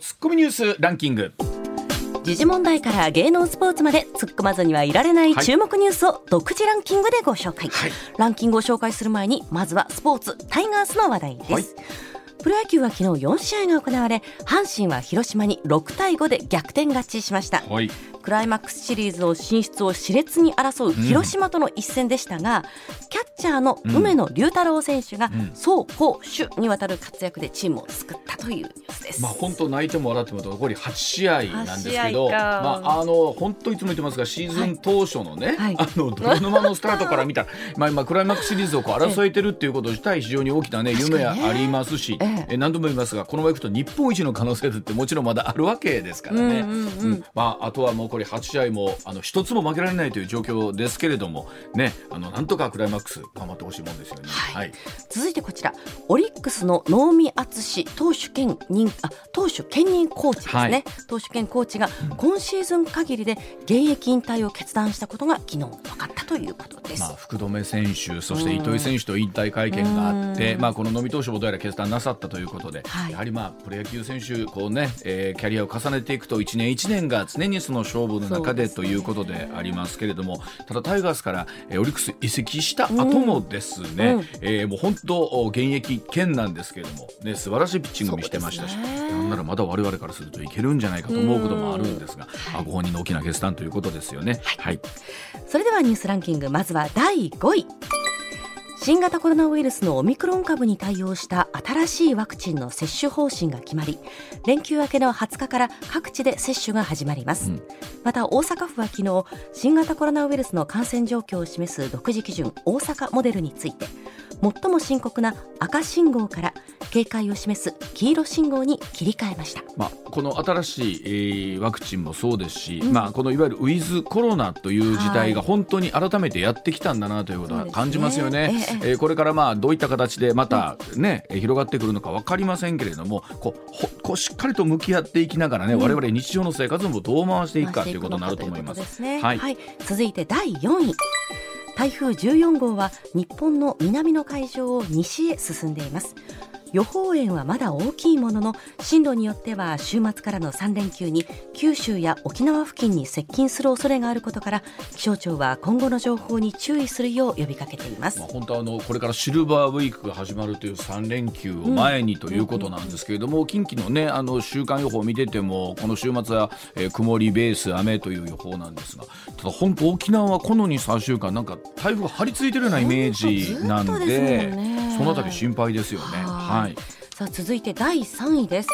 ツッコミニュースランキング。時事問題から芸能スポーツまで突っ込まずにはいられない注目ニュースを独自ランキングでご紹介、はい、ランキングを紹介する前にまずはスポーツタイガースの話題です、はいプロ野球は昨日4試合が行われ阪神は広島に6対5で逆転勝ちしました、はい、クライマックスシリーズの進出を熾烈に争う広島との一戦でしたが、うん、キャッチャーの梅野龍太郎選手が走攻守にわたる活躍でチームを救ったというニュースです。まあ本当泣いても笑っても残り8試合なんですけど、まああの本当いつも言ってますがシーズン当初のね、はい、あの泥沼のスタートから見たら、まあ今クライマックスシリーズをこう争えてるっていうこと自体非常に大きなね夢ありますし、ええ何度も言いますがこのままいくと日本一の可能性ってもちろんまだあるわけですからね。うん、うんうん、まああとはもうこれ8試合もあの一つも負けられないという状況ですけれどもねあのなんとかクライマックス頑張ってほしいもんですよね。はい。はい、続いてこちらオリックスの能見淳投手兼任あ投手兼任コーチですね、はい、投手兼コーチが今シーズン限りで現役引退を決断したことが昨日分かったということです。まあ福留選手そして糸井選手と引退会見があって、まあこの能見投手もどうやら決断なさったということで、はい、やはりまあプロ野球選手こうね、えー、キャリアを重ねていくと一年一年が常にその勝負の中でということでありますけれども、ただタイガースから、えー、オリックス移籍した後もですね、うん、えー、もう本当現役兼なんですけれどもね素晴らしいピッチング見してましたし、なんならまだ我々からするといけるんじゃないかと思うこともあるんですが、はい、ご本人の大きな決断ということですよね。はい、はい、それではニュースランキングまずは第5位。新型コロナウイルスのオミクロン株に対応した新しいワクチンの接種方針が決まり連休明けの20日から各地で接種が始まります、うん、また大阪府は昨日新型コロナウイルスの感染状況を示す独自基準大阪モデルについて最も深刻な赤信号から警戒を示す黄色信号に切り替えました、まあ、この新しい、えー、ワクチンもそうですし、うん、まあ、このいわゆるウィズコロナという時代が本当に改めてやってきたんだなということは感じますよね。ねえー、これからまあどういった形でまたね、うん、広がってくるのか分かりませんけれどもこうこうしっかりと向き合っていきながらね、うん、我々日常の生活もどう回していくかということになると思います。すね、はい、はい、続いて第4位。台風14号は日本の南の海上を西へ進んでいます予報円はまだ大きいものの進路によっては週末からの3連休に九州や沖縄付近に接近する恐れがあることから気象庁は今後の情報に注意するよう呼びかけています、まあ、本当あのこれからシルバーウィークが始まるという3連休を前にということなんですけれども、うん、近畿のねあの週間予報を見ててもこの週末は、えー、曇りベース雨という予報なんですがただ本当沖縄はこの2、3週間なんか台風が張り付いてるようなイメージなんで、そのあたり心配ですよね。はいい、さあ続いて第3位です。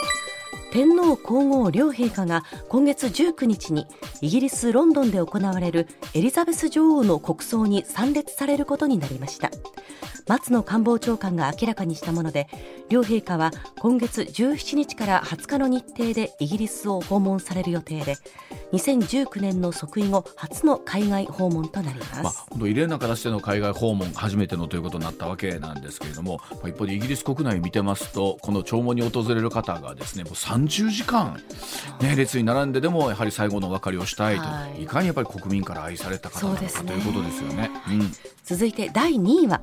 天皇皇后両陛下が今月19日にイギリス・ロンドンで行われるエリザベス女王の国葬に参列されることになりました。松野官房長官が明らかにしたもので両陛下は今月17日から20日の日程でイギリスを訪問される予定で2019年の即位後初の海外訪問となります、まあ、異例な形での海外訪問初めてのということになったわけなんですけれども一方でイギリス国内を見てますとこの弔問に訪れる方がですねもう30時間、ね、列に並んででもやはり最後のお別れをしたいと、はい、いかにやっぱり国民から愛された方なのか、ということですよね。うん、続いて第2位は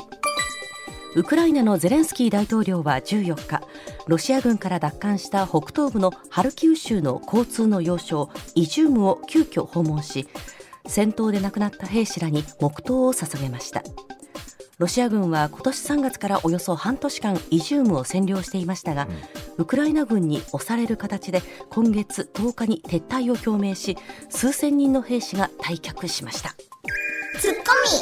ウクライナのゼレンスキー大統領は14日ロシア軍から奪還した北東部のハルキウ州の交通の要衝イジュームを急遽訪問し戦闘で亡くなった兵士らに黙祷を捧げました。ロシア軍は今年3月からおよそ半年間イジュームを占領していましたが、ウクライナ軍に押される形で今月10日に撤退を表明し数千人の兵士が退却しました、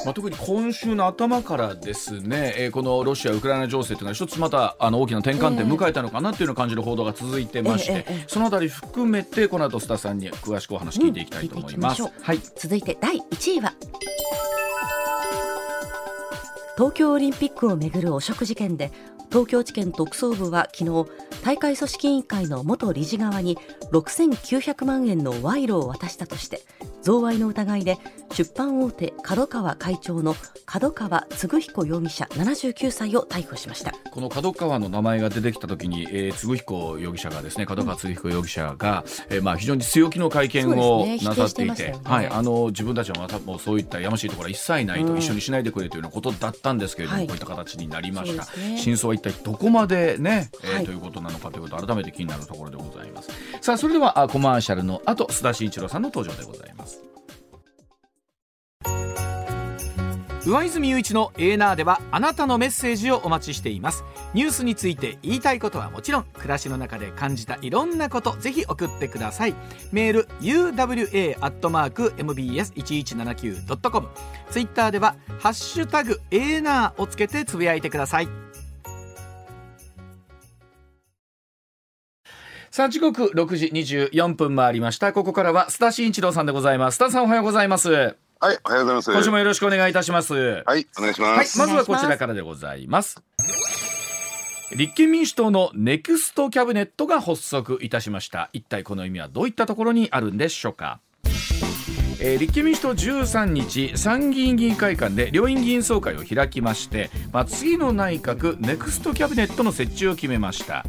まあ、特に今週の頭からですね、えー、このロシア・ウクライナ情勢というのは一つまたあの大きな転換点迎えたのかなというのを感じる報道が続いてまして、えーえー、そのあたり含めてこの後須田さんに詳しくお話聞いていきたいと思います。うん、いはい、続いて第1位は。東京オリンピックをめぐる汚職事件で東京地検特捜部は昨日大会組織委員会の元理事側に6900万円の賄賂を渡したとして贈賄の疑いで出版大手角川会長の角川嗣彦容疑者79歳を逮捕しました。この角川の名前が出てきたときに、えー、嗣彦容疑者がですね角川嗣彦容疑者が、うん、えー、まあ非常に強気の会見をなさっていて、ねね、はいあの自分たちはまたもうそういったやましいところは一切ないと、うん、一緒にしないでくれというようなことだったんですけれども、はい、こういった形になりました、ね、真相は一体どこまでね、えー、はい、ということなのかということ改めて気になるところでございます。さあそれではコマーシャルの後須田慎一郎さんの登場でございます。上泉雄一のエーナーではあなたのメッセージをお待ちしています。ニュースについて言いたいことはもちろん暮らしの中で感じたいろんなことぜひ送ってください。メール uwa.mbs1179.com ツイッターではハッシュタグエーナーをつけてつぶやいてくださいさあ時刻6時24分回りました。ここからは須田慎一郎さんでございます。須田さんおはようございます。はいおはようございます。今週もよろしくお願いいたします。はいお願いします、はい、まずはこちらからでございます。立憲民主党のネクストキャビネットが発足いたしました。一体この意味はどういったところにあるんでしょうかえー、立憲民主党13日参議院議員会館で両院議員総会を開きまして、まあ、次の内閣ネクストキャビネットの設置を決めました、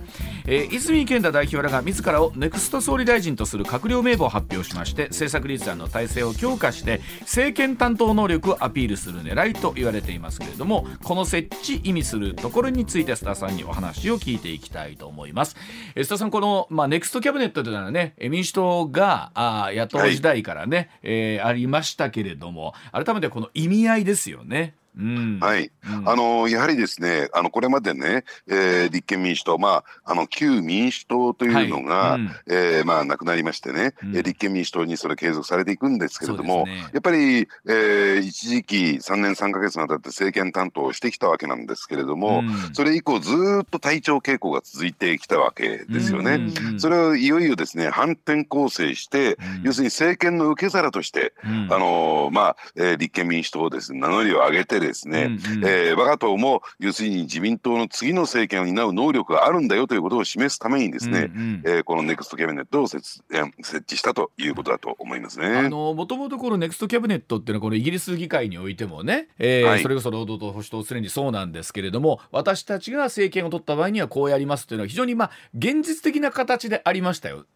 えー、泉健太代表らが自らをネクスト総理大臣とする閣僚名簿を発表しまして政策立案の体制を強化して政権担当能力をアピールする狙いと言われていますけれどもこの設置意味するところについて須田さんにお話を聞いていきたいと思います、えー、須田さんこの、まあ、ネクストキャビネットというのはね民主党があ野党時代からね、はい、えーえー、ありましたけれども改めてこの意味合いですよね。うん、はい、うん、あのやはりですねあのこれまでね、えー、立憲民主党、まあ、あの旧民主党というのが、はい。うん、えー、まあ、なくなりましてね、うん、立憲民主党にそれ継続されていくんですけれども、ね、やっぱり、えー、一時期3年3か月にわたって政権担当をしてきたわけなんですけれども、うん、それ以降ずっと体調傾向が続いてきたわけですよね。それをいよいよですね反転攻勢して、要するに政権の受け皿として、あのまあえー、立憲民主党をですね名乗りを上げてですね、うんうん、えー、我が党も要するに自民党の次の政権を担う能力があるんだよということを示すためにですね、うんうん、えー、このネクストキャビネットを設設置したということだと思いますね。あのもともとこのネクストキャビネットっていうのはこのイギリス議会においてもね、えー、はい、それこそ労働党保守党すでにそうなんですけれども私たちが政権を取った場合にはこうやりますというのは非常にまあ現実的な形でありましたよ。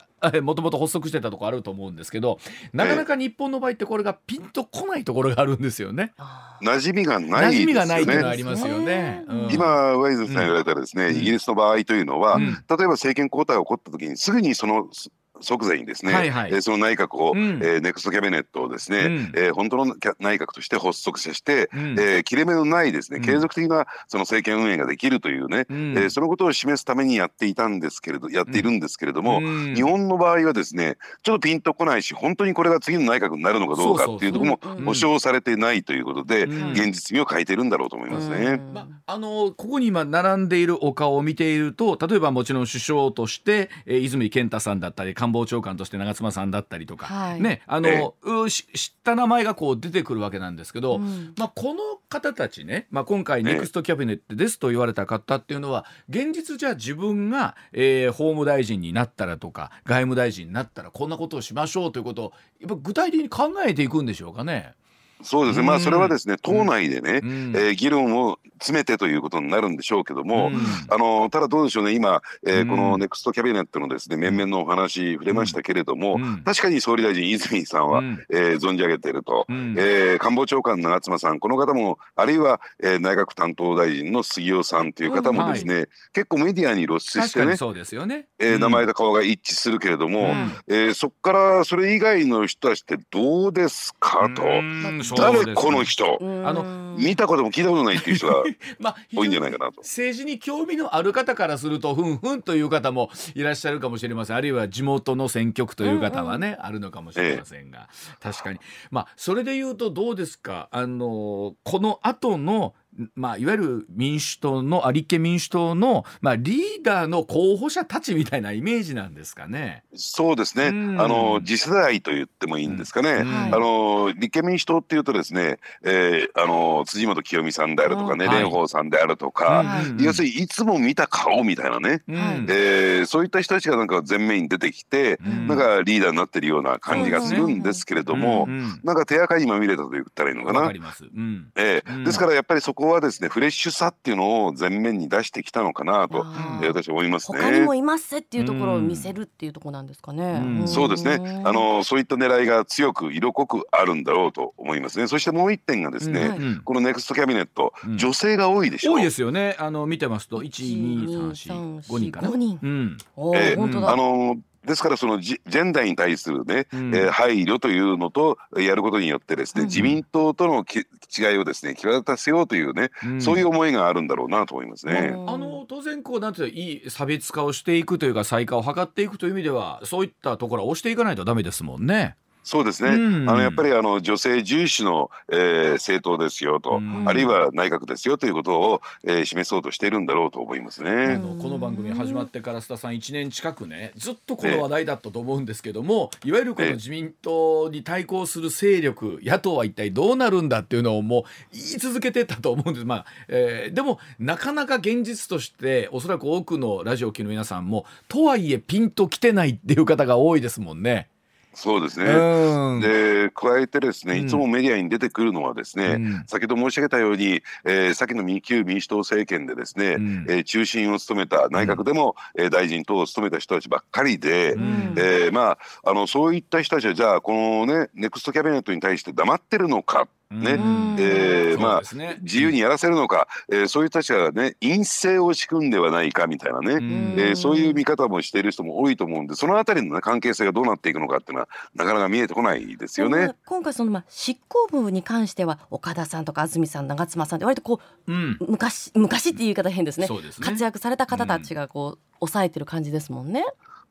もともと発足してたとこあると思うんですけどなかなか日本の場合ってこれがピンとこないところがあるんですよね。馴染みがない、ね、馴染みがないっていうのはありますよね。うん、今ワイズさん言われたらですね、うん、イギリスの場合というのは、うん、例えば政権交代が起こった時にすぐにその即座にですね、はいはい、えー、その内閣を、うん、えー、ネクストキャビネットをですね、うん、えー、本当の内閣として発足させて、うん、えー、切れ目のないですね、継続的なその政権運営ができるというね、うん、えー、そのことを示すためにやっていたんですけれど、やっているんですけれども、日本の場合はですね、ちょっとピンとこないし、本当にこれが次の内閣になるのかどうかっていうところも保証されてないということで、現実味を変えてるんだろうと思いますね。まあのここに今並んでいるお顔を見ていると、例えばもちろん首相として、えー、泉健太さんだったり官房長官として長妻さんだったりとか、はい、ねあの、知った名前がこう出てくるわけなんですけど、うん、まあ、この方たちね、まあ、今回ネクストキャビネットですと言われた方っていうのは現実じゃあ自分が、えー、法務大臣になったらとか外務大臣になったらこんなことをしましょうということをやっぱ具体的に考えていくんでしょうかね。そうですね、まあ、それはですね、党内でね、うん、えー、議論を詰めてということになるんでしょうけども、うん、あのただどうでしょうね、今、えー、このネクストキャビネットのですね面々のお話、触れましたけれども、うん、確かに総理大臣、泉さんは、うん、えー、存じ上げていると、うん、えー、官房長官、長妻さん、この方も、あるいは、えー、内閣担当大臣の杉尾さんという方もですね、はい、結構メディアに露出してね、そうですよね。えー、名前と顔が一致するけれども、うん、えー、そこからそれ以外の人たちってどうですかと、誰この人。あの見たことも聞いたことないっていう人が まあ、多いんじゃないかなと。政治に興味のある方からするとふんふんという方もいらっしゃるかもしれません。あるいは地元の選挙区という方はね、うんうん、あるのかもしれませんが、ええ、確かに。まあそれで言うとどうですか？あのこの後のまあ、いわゆる民主党の立憲民主党の、まあ、リーダーの候補者たちみたいなイメージなんですかね。そうですね、うん、あの次世代と言ってもいいんですかね、うん。あの立憲民主党っていうとですね、えー、あの辻元清美さんであるとかね、蓮舫さんであるとか、要するにいつも見た顔みたいなね、うん、えー、そういった人たちがなんか前面に出てきて、うん、なんかリーダーになってるような感じがするんですけれども、なんか手垢にまみれたと言ったらいいのかな。かえー、ですからやっぱりそこはですねフレッシュさっていうのを前面に出してきたのかなと、えー、私は思いますね。他にもいますっていうところを見せるっていうところなんですかね。うん、そうですね。あのそういった狙いが強く色濃くあるんだろうと思いますね。そしてもう一点がですね、うん、このネクストキャビネット、うん、女性が多いでしょう。多いですよね。あの見てますと一二三四五人かな。五人。うん。えー、あのですからそのジェンダーに対するね、うん、えー、配慮というのとやることによってですね、うん、自民党との違いをですね際立たせようというね、うん、そういう思いがあるんだろうなと思いますね。あの当然こうなんていういい差別化をしていくというか再化を図っていくという意味ではそういったところは押していかないとダメですもんね。そうですね、うん、あのやっぱりあの女性重視の、えー、政党ですよと、うん、あるいは内閣ですよということを、えー、示そうとしているんだろうと思いますね。この番組始まってから須田さん1年近くねずっとこの話題だったと思うんですけども、いわゆるこの自民党に対抗する勢力野党は一体どうなるんだっていうのをもう言い続けてたと思うんです、まあえー、でもなかなか現実としておそらく多くのラジオ機の皆さんもとはいえピンときてないっていう方が多いですもんね。そうですね。で、加えてですね、いつもメディアに出てくるのはですね、うん、先ほど申し上げたように、えー、先の旧民主党政権でですね、うん、えー、中心を務めた内閣でも、うん、えー、大臣等を務めた人たちばっかりで、うん、えー、まあ、あの、そういった人たちは、じゃあ、このね、ネクストキャビネットに対して黙ってるのか。ね。えー、まあ、ね、自由にやらせるのか、えー、そういう人たちはね陰性を仕組んではないかみたいなね、えー、そういう見方もしている人も多いと思うんでそのあたりの、ね、関係性がどうなっていくのかっていうのはなかなか見えてこないですよね。今回その、まあ、執行部に関しては岡田さんとか安住さん長妻さんって割とこう、うん、昔昔っていう言い方変ですね、ね、活躍された方たちがこう、抑えてる感じですもんね。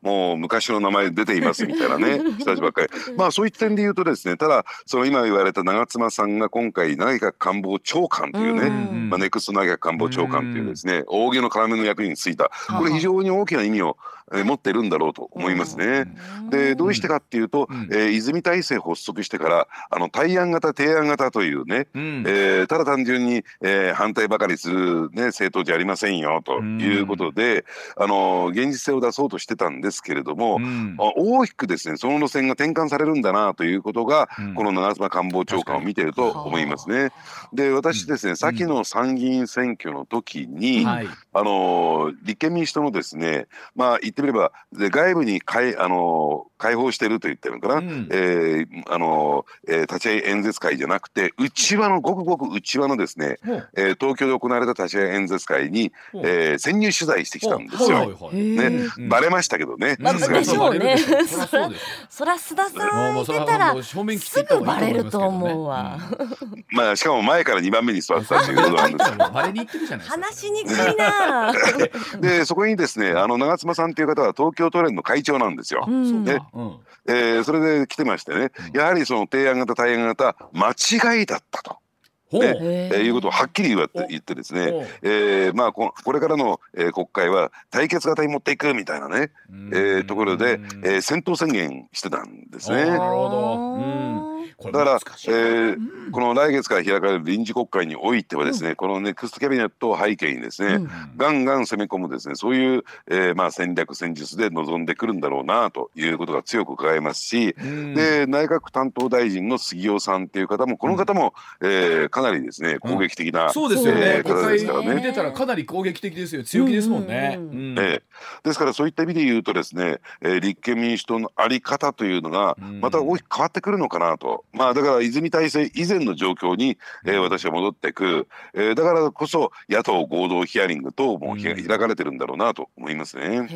もう昔の名前出ていますみたいなね 人たちばっかり。まあそういった点で言うとですねただその今言われた長妻さんが今回内閣官房長官というね、まあ、ネクスト内閣官房長官というですね大げの要の役に就いた。これ非常に大きな意味をえ持ってるんだろうと思いますね。でどうしてかっていうと、えー、泉体制発足してからあの対案型提案型というね、うん、えー、ただ単純に、えー、反対ばかりする、ね、政党じゃありませんよということで、あの現実性を出そうとしてたんですけれども、うん、大きくですねその路線が転換されるんだなということが、うん、この長妻官房長官を見てると思いますね。で私ですね、先の参議院選挙の時に、はい、あの立憲民主党のですねまあってみればで外部にかいあの開放してると言ってるのかな、うん、えー、あの、えー、立ち会い演説会じゃなくて内輪のごくごく内輪のですね、う。ん、えー、東京で行われた立ち会い演説会に、う。ん、えー、潜入取材してきたんですよ。ね、バレましたけどね。まあ、でしょうね。そら須田さんいてたらすぐバレると思うわ。まあしかも前から2番目に座ってたっていう ことなんです。話しにくいな。でそこにですねあの長妻さんっていう方は東京都連の会長なんですよ。ね、えー、それで来てましてね、やはりその提案型対案型間違いだったと。ね。えー、いうことをはっきり言って言ってですね、えー、まあここれからの、えー、国会は対決型に持っていくみたいなね、えー、ところで、えー、戦闘宣言してたんですね。なるほど、うんだから、えー、うん、この来月から開かれる臨時国会においてはですね、うん、このネクストキャビネットを背景にですね、うん、ガンガン攻め込むですねそういう、えーまあ、戦略戦術で臨んでくるんだろうなということが強く伺えますし、で内閣担当大臣の杉尾さんっていう方もこの方も、うん、えー、かなりですね攻撃的な、そうですよね、えー、方ですからね。見てたらかなり攻撃的ですよ。強気ですもんね。えー、ですからそういった意味で言うとですね、えー、立憲民主党のあり方というのがまた大きく変わってくるのかなと。まあだから泉体制以前の状況に、えー、私は戻っていく、えー、だからこそ野党合同ヒアリング等も開かれてるんだろうなと思いますね。あの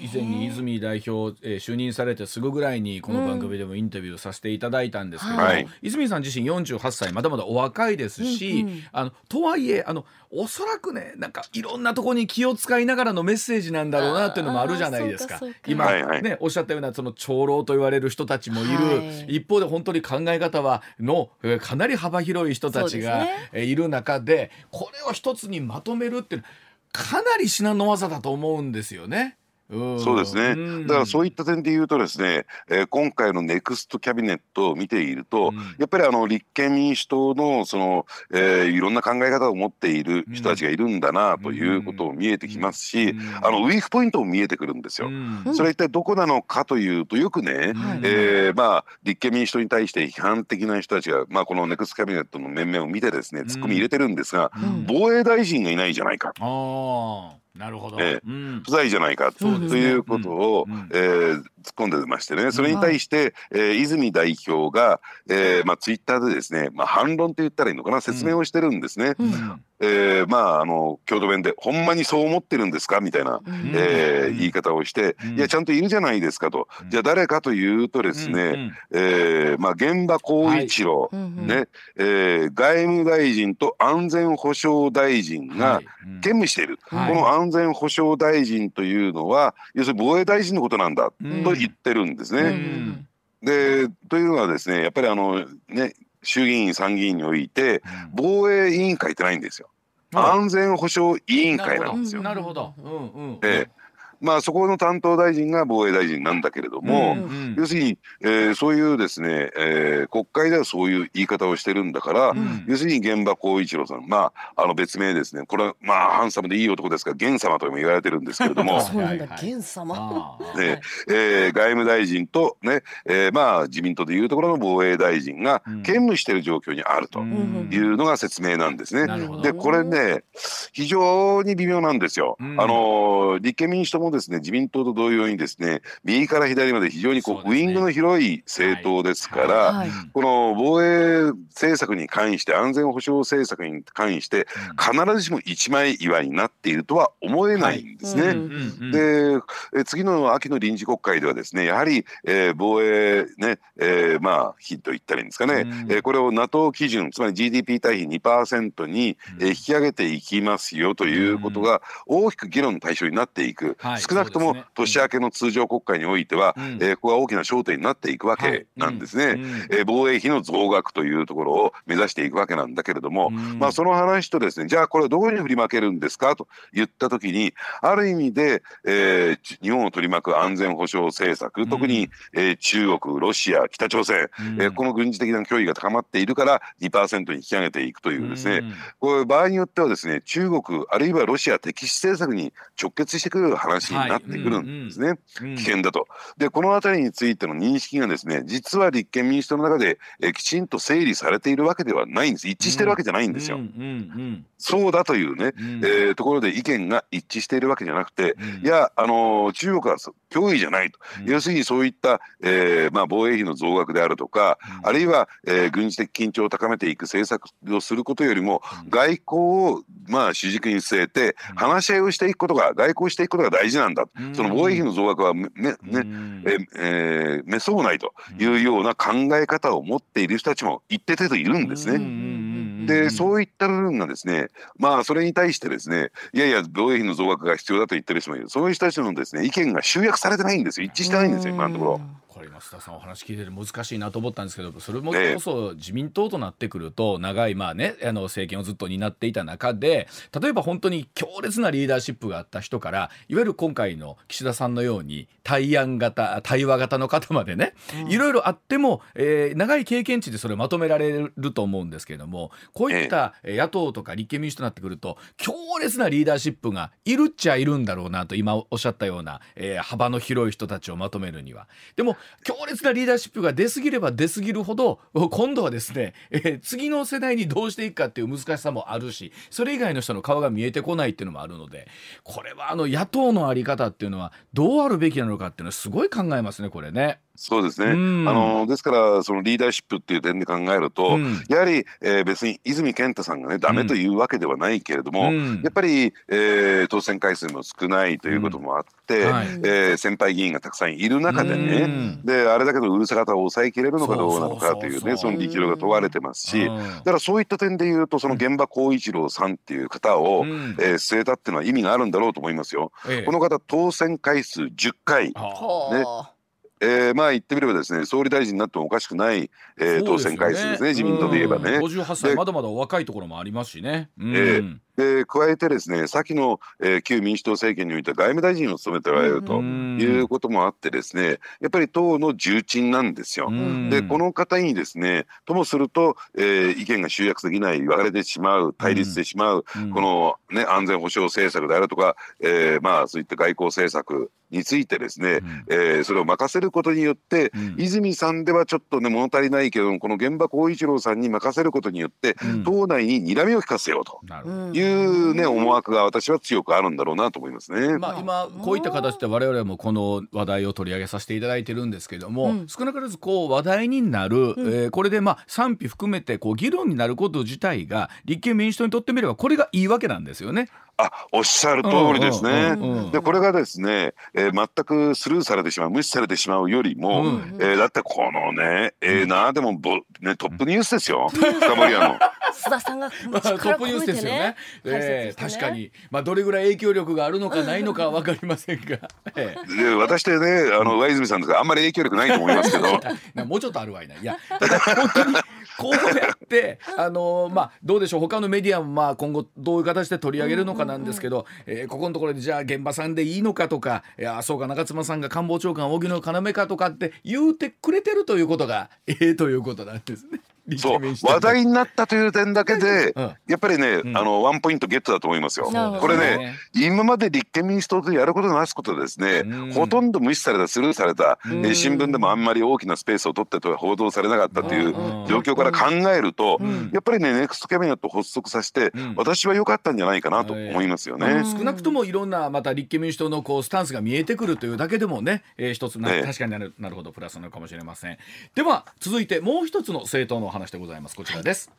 以前に泉代表、えー、就任されてすぐぐらいにこの番組でもインタビューさせていただいたんですけど、うんはい、泉さん自身48歳まだまだお若いですし、うんうん、あのとはいえあのおそらくねなんかいろんなところに気を使いながらのメッセージなんだろうなっていうのもあるじゃないですか。今、はいはい、ねおっしゃったようなその長老と言われる人たちもいる、はい、一方で本当に考え方はのかなり幅広い人たちが、ね、いる中でこれを一つにまとめるっていうかなり至難の技だと思うんですよね。そうですね、だからそういった点で言うとですね、えー、今回のネクストキャビネットを見ていると、うん、やっぱりあの立憲民主党のその、えー、いろんな考え方を持っている人たちがいるんだなということも見えてきますし、あのウィークポイントも見えてくるんですよ。それは一体どこなのかというとよくね、えー、まあ、立憲民主党に対して批判的な人たちが、まあ、このネクストキャビネットの面々を見てですねツッコミ入れてるんですが、防衛大臣がいないじゃないか。なるほど、えー、不在じゃないか、ということを、うん、えー、突っ込んでましてね。それに対して、えー、泉代表が、えーまあ、ツイッターでですね、まあ、反論って言ったらいいのかな説明をしてるんですね。えー、まああの京都弁で「ほんまにそう思ってるんですか?」みたいな、うん、えー、言い方をして「いやちゃんといるじゃないですか」と。じゃあ誰かというとですね、うん、えー、まあ、現場光一郎、はい、ねえー、外務大臣と安全保障大臣が兼務している、はい、この安全保障大臣というのは要するに防衛大臣のことなんだと言ってるんですね。でというのはですねやっぱりあのね衆議院参議院において防衛委員会ってないんですよ。安全保障委員会なんですよ。なるほど。うんうん。ええまあ、そこの担当大臣が防衛大臣なんだけれども、うん。うん、要するに、えー、そういうですね、えー、国会ではそういう言い方をしてるんだから、うん、要するに現場光一郎さん、まあ、あの別名ですね。これはまあハンサムでいい男ですから源様とも言われてるんですけれども。そうなんだ。源様、ねえー、外務大臣とね、えー、まあ自民党でいうところの防衛大臣が兼務している状況にあるというのが説明なんですね。うん、でこれね非常に微妙なんですよ。うん、あの立憲民主党ももですね自民党と同様にですね右から左まで非常にこう、ウイングの広い政党ですから、はい、この防衛政策に関して安全保障政策に関して必ずしも一枚岩になっているとは思えないんですね。はい。で次の秋の臨時国会ではですねやはり、えー、防衛ね、えー、まあ費と言ったらいいんですかね、うん、えー、これを NATO 基準つまり GDP 対比2%に、えー、引き上げていきますよということが大きく議論の対象になっていく、はい少なくとも年明けの通常国会においては、うん、えー、ここが大きな焦点になっていくわけなんですね、はいうん、えー、防衛費の増額というところを目指していくわけなんだけれども、うん、まあその話とですねじゃあこれはどこに振りまけるんですか？と言った時にある意味で、えー、日本を取り巻く安全保障政策特に、えー、中国ロシア北朝鮮、えー、この軍事的な脅威が高まっているから2%に引き上げていくというですね、これ場合によってはですね中国あるいはロシア敵視政策に直結してくる話になってくるんですね、はい危険だと。でこの辺りについての認識がですね実は立憲民主党の中でえきちんと整理されているわけではないんです。一致してるわけじゃないんですよ。そうだというね、うん、えー、ところで意見が一致しているわけじゃなくて、うん、いや、あのー、中国は脅威じゃないと、うん、要するにそういった、えーまあ、防衛費の増額であるとか、あるいは、えー、軍事的緊張を高めていく政策をすることよりも、外交を、まあ、主軸に据えて話し合いをしていくことが外交していくことが大事なんだ、その防衛費の増額はめ、ねええー、めそうないというような考え方を持っている人たちも一定程度いるんですね。でそういった部分がですねまあそれに対してですねいやいや防衛費の増額が必要だと言ってる人もいる。そういう人たちのですね意見が集約されてないんですよ。一致してないんですよ今のところ。これ増田さんお話聞いてて難しいなと思ったんですけどそれもこそ自民党となってくると長いまあねあの政権をずっと担っていた中で例えば本当に強烈なリーダーシップがあった人からいわゆる今回の岸田さんのように対案型対話型の方までね、いろいろあっても、えー、長い経験値でそれをまとめられると思うんですけれどもこういった野党とか立憲民主となってくると強烈なリーダーシップがいるっちゃいるんだろうなと今おっしゃったような、えー、幅の広い人たちをまとめるには。でも強烈なリーダーシップが出すぎれば出すぎるほど 今度はですね、えー、次の世代にどうしていくかっていう難しさもあるしそれ以外の人の顔が見えてこないっていうのもあるのでこれはあの野党の在り方っていうのはどうあるべきなのかっていうのはすごい考えますねこれね。そうですね、うん、あのですからそのリーダーシップっていう点で考えると、うん、やはり、えー、別に泉健太さんがねダメというわけではないけれども、うん、やっぱり、えー、当選回数も少ないということもあって、はい、えー、先輩議員がたくさんいる中でね、であれだけのうるさ方を抑えきれるのかどうなのかというねその力量が問われてますし、だからそういった点で言うとその現場光一郎さんっていう方を、うん、えー、据えたっていうのは意味があるんだろうと思いますよ。ええ、この方当選回数10回、ねえー、まあ言ってみればですね総理大臣になってもおかしくない、えー、当選回数ですね自民党で言えばね。58歳まだまだ若いところもありますしね。うん、えーで加えてですね先の、えー、旧民主党政権においては外務大臣を務めておられるということもあってですねやっぱり党の重鎮なんですよ。でこの方にですねともすると、えー、意見が集約できない分かれてしまう対立してしまう、この、ね、安全保障政策であるとか、えー、まあそういった外交政策についてですね、うん、えー、それを任せることによって、うん、泉さんではちょっとね物足りないけどこの現場光一郎さんに任せることによって、うん、党内に睨みを利かせようといういうね思惑が私は強くあるんだろうなと思いますね。まあ今こういった形で我々もこの話題を取り上げさせていただいてるんですけども、うん、少なからずこう話題になる、うん、えー、これでまあ賛否含めてこう議論になること自体が立憲民主党にとってみればこれがいいわけなんですよね。あおっしゃる通りですね。でこれがですね、えー、全くスルーされてしまう無視されてしまうよりも、うん、えー、だってこのねえー、なでもぼ、ね、トップニュースですよ深堀屋の。須田さんが、まあ、トップニュースですよね。えー、確かに、まあ、どれぐらい影響力があるのかないのかは分かりませんが、えー、私でねあの上泉さんとかあんまり影響力ないと思いますけど。もうちょっとあるわいな。いや本当にこうやってあのまあどうでしょう。他のメディアもまあ今後どういう形で取り上げるのかなんですけど、うんうんうん、えー、ここのところでじゃあ現場さんでいいのかとかいやそうか中妻さんが官房長官荻野要かとかって言うてくれてるということがええー、ということなんですね。そう。話題になったという点だけで、うん、やっぱりね、うん、あのワンポイントゲットだと思いますよ。これね今まで立憲民主党とやることなすことですね、うん、ほとんど無視されたスルーされた、えー、新聞でもあんまり大きなスペースを取ってと報道されなかったという状況から考えると、やっぱりねネクストキャビネット発足させて、私は良かったんじゃないかなと思いますよね。少なくともいろんなまた立憲民主党のこうスタンスが見えてくるというだけでもね、えー、一つな、ね、確かになるなるほどプラスなのかもしれません。では続いてもう一つの政党のお話でございます。こちらです。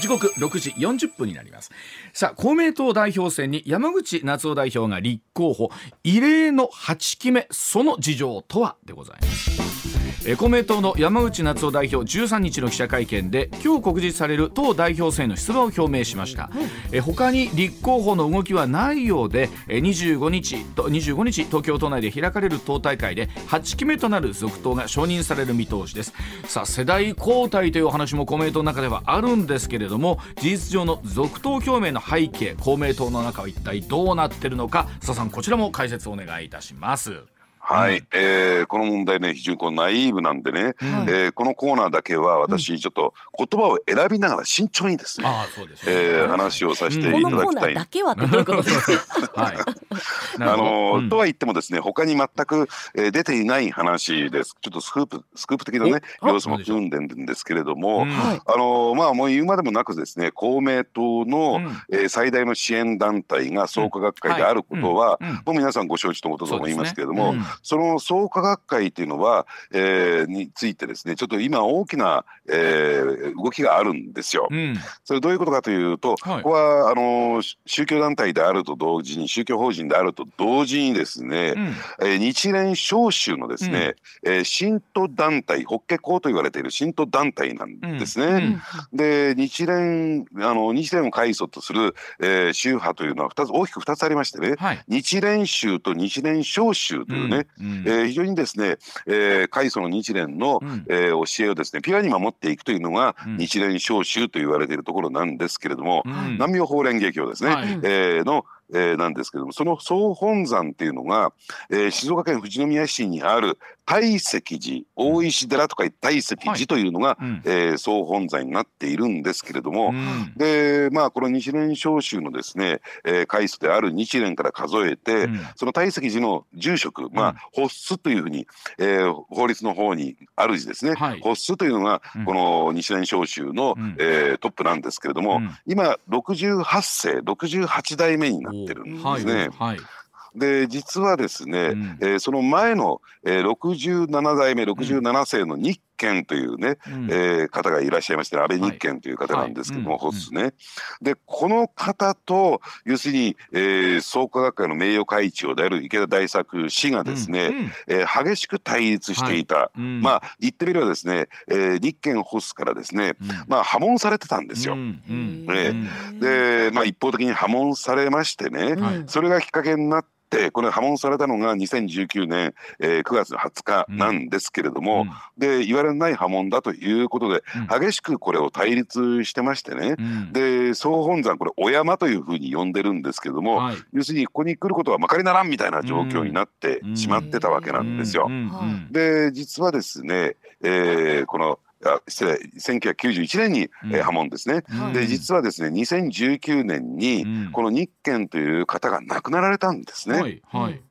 時刻6時40分になりますさあ公明党代表選に山口夏夫代表が立候補異例の8期目その事情とは？でございます公明党の山口夏夫代表13日の記者会見で今日告示される党代表選の出馬を表明しました、え他に立候補の動きはないようでえ25日と25日東京都内で開かれる党大会で8期目となる続投が承認される見通しです。さあ世代交代という話も公明党の中ではあるんですけれども事実上の続投表明の背景公明党の中は一体どうなっているのか佐さんこちらも解説お願いいたしますはい、うん、えー、この問題ね非常にこうナイーブなんでね、うん、えー、このコーナーだけは私ちょっっと言葉を選びながら慎重にですね、うん、あそうですね。えー、話をさせていただきたい。このコーナーだけはどういうことですか？はい。あの、うん、とは言ってもですね他に全く、えー、出ていない話です。ちょっとスクープスクープ的なね様子も含んでるんですけれども、うん、あのまあもう言うまでもなくですね公明党の、うん、えー、最大の支援団体が創価学会であることは、はい、もう皆さんご承知のことと思いますけれども。その創価学会っていうのは、えー、についてですねちょっと今大きな、えー、動きがあるんですよ。うん、それどういうことかというと、はい、ここはあの宗教団体であると同時に宗教法人であると同時にですね、うん、えー、日蓮召集のですね、うん、えー、信徒団体法華校と言われている信徒団体なんですね。うん、で日蓮あの日蓮を開祖とする、えー、宗派というのは2つ大きく2つありましてね、はい、日蓮宗と日蓮召集というね、うん。えー、非常にですね、えー、開祖の日蓮の、うん、えー、教えをですねピュアに守っていくというのが、うん、日蓮召集と言われているところなんですけれども、うん、南明法蓮華経ですね、はい、えー、のえー、なんですけどもその総本山っていうのが、えー、静岡県富士宮市にある大石寺大石寺とか大石寺というのが、はい、えー、総本山になっているんですけれども、うん、でまあこの日蓮召集のですね、えー、開祖である日蓮から数えて、うん、その大石寺の住職、まあ発出というふうに、えー、法律の方にある字ですね、はい、発出というのがこの日蓮召集の、うん、えー、トップなんですけれども、今68世68代目になってるんですね。はい、で実はですね、うん、えー、その前の、えー、67代目67世の日賢というね、うん、えー、方がいらっしゃいまして安倍日賢という方なんですけども、はいはい、ホスね。でこの方と要するに、えー、創価学会の名誉会長である池田大作氏がですね、うん。うん、えー、激しく対立していた、はい、まあ言ってみればですね、えー、日賢ホスからですね、まあ破門されてたんですよ。ね、で、まあ、一方的に破門されましてね、それがきっかけになってってこれ破門されたのが2019年、えー、9月20日なんですけれども、うん、で言われない破門だということで、うん、激しくこれを対立してましてね、うん、で総本山これお山というふうに呼んでるんですけども、はい、要するにここに来ることはまかりならんみたいな状況になってしまってたわけなんですよ。で実はですね、えー、この失礼1991年に、うん、えー、破門ですね、うん、で実はですね2019年にこの日賢という方が亡くなられたんですね。はいはい。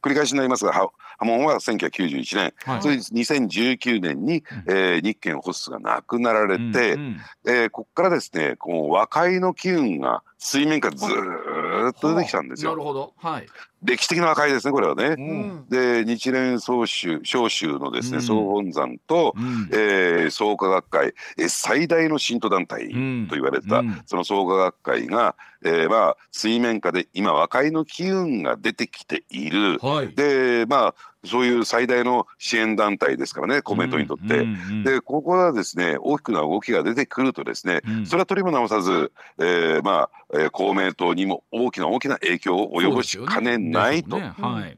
繰り返しになりますが、波紋は1991年、はい、それで2019年に、えー、日憲ホスが亡くなられて、うんうん、えー、ここからですね、こう和解の機運が水面からずっと出てきたんですよ。なるほど。はい。歴史的な和解ですね、これはね。うん、で、日蓮総宗、召集のですね、総本山と、うん、えー、創価学会、えー、最大の信徒団体と言われた、うん、その創価学会が、えー、まあ、水面下で今、和解の機運が出てきている。はい、で、まあ、そういう最大の支援団体ですからね、公明党にとって。うんうんうん、で、ここはですね、大きくな動きが出てくるとですね、うん、それは取りも直さず、えー、まあ、えー、公明党にも大きな大きな影響を及ぼしかねないと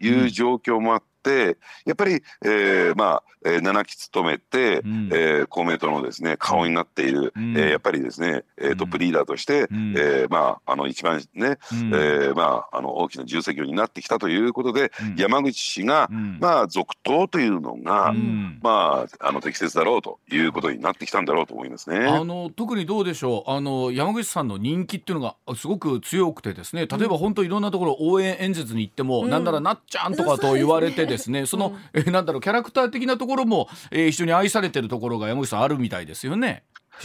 いう状況もあって、ってやっぱり、えー、まあ、えー、7期務めて、うん、えー、公明党のですね顔になっている、うん、えー、やっぱりですね、えー、トップリーダーとして、うん、えー、まああの一番ね、うん、えー、まああの大きな重責を担ってきたということで、うん、山口氏が、まあ続投というのが、まああの適切だろうということになってきたんだろうと思いますね。あの特にどうでしょう。あの山口さんの人気っていうのがすごく強くてですね例えば本当いろんなところ応援演説に行っても、なんならなっちゃんとかと言われてですね、その、えー、なんだろうキャラクター的なところも、えー、一緒に愛されてるところが山口さんあるみたいですよね。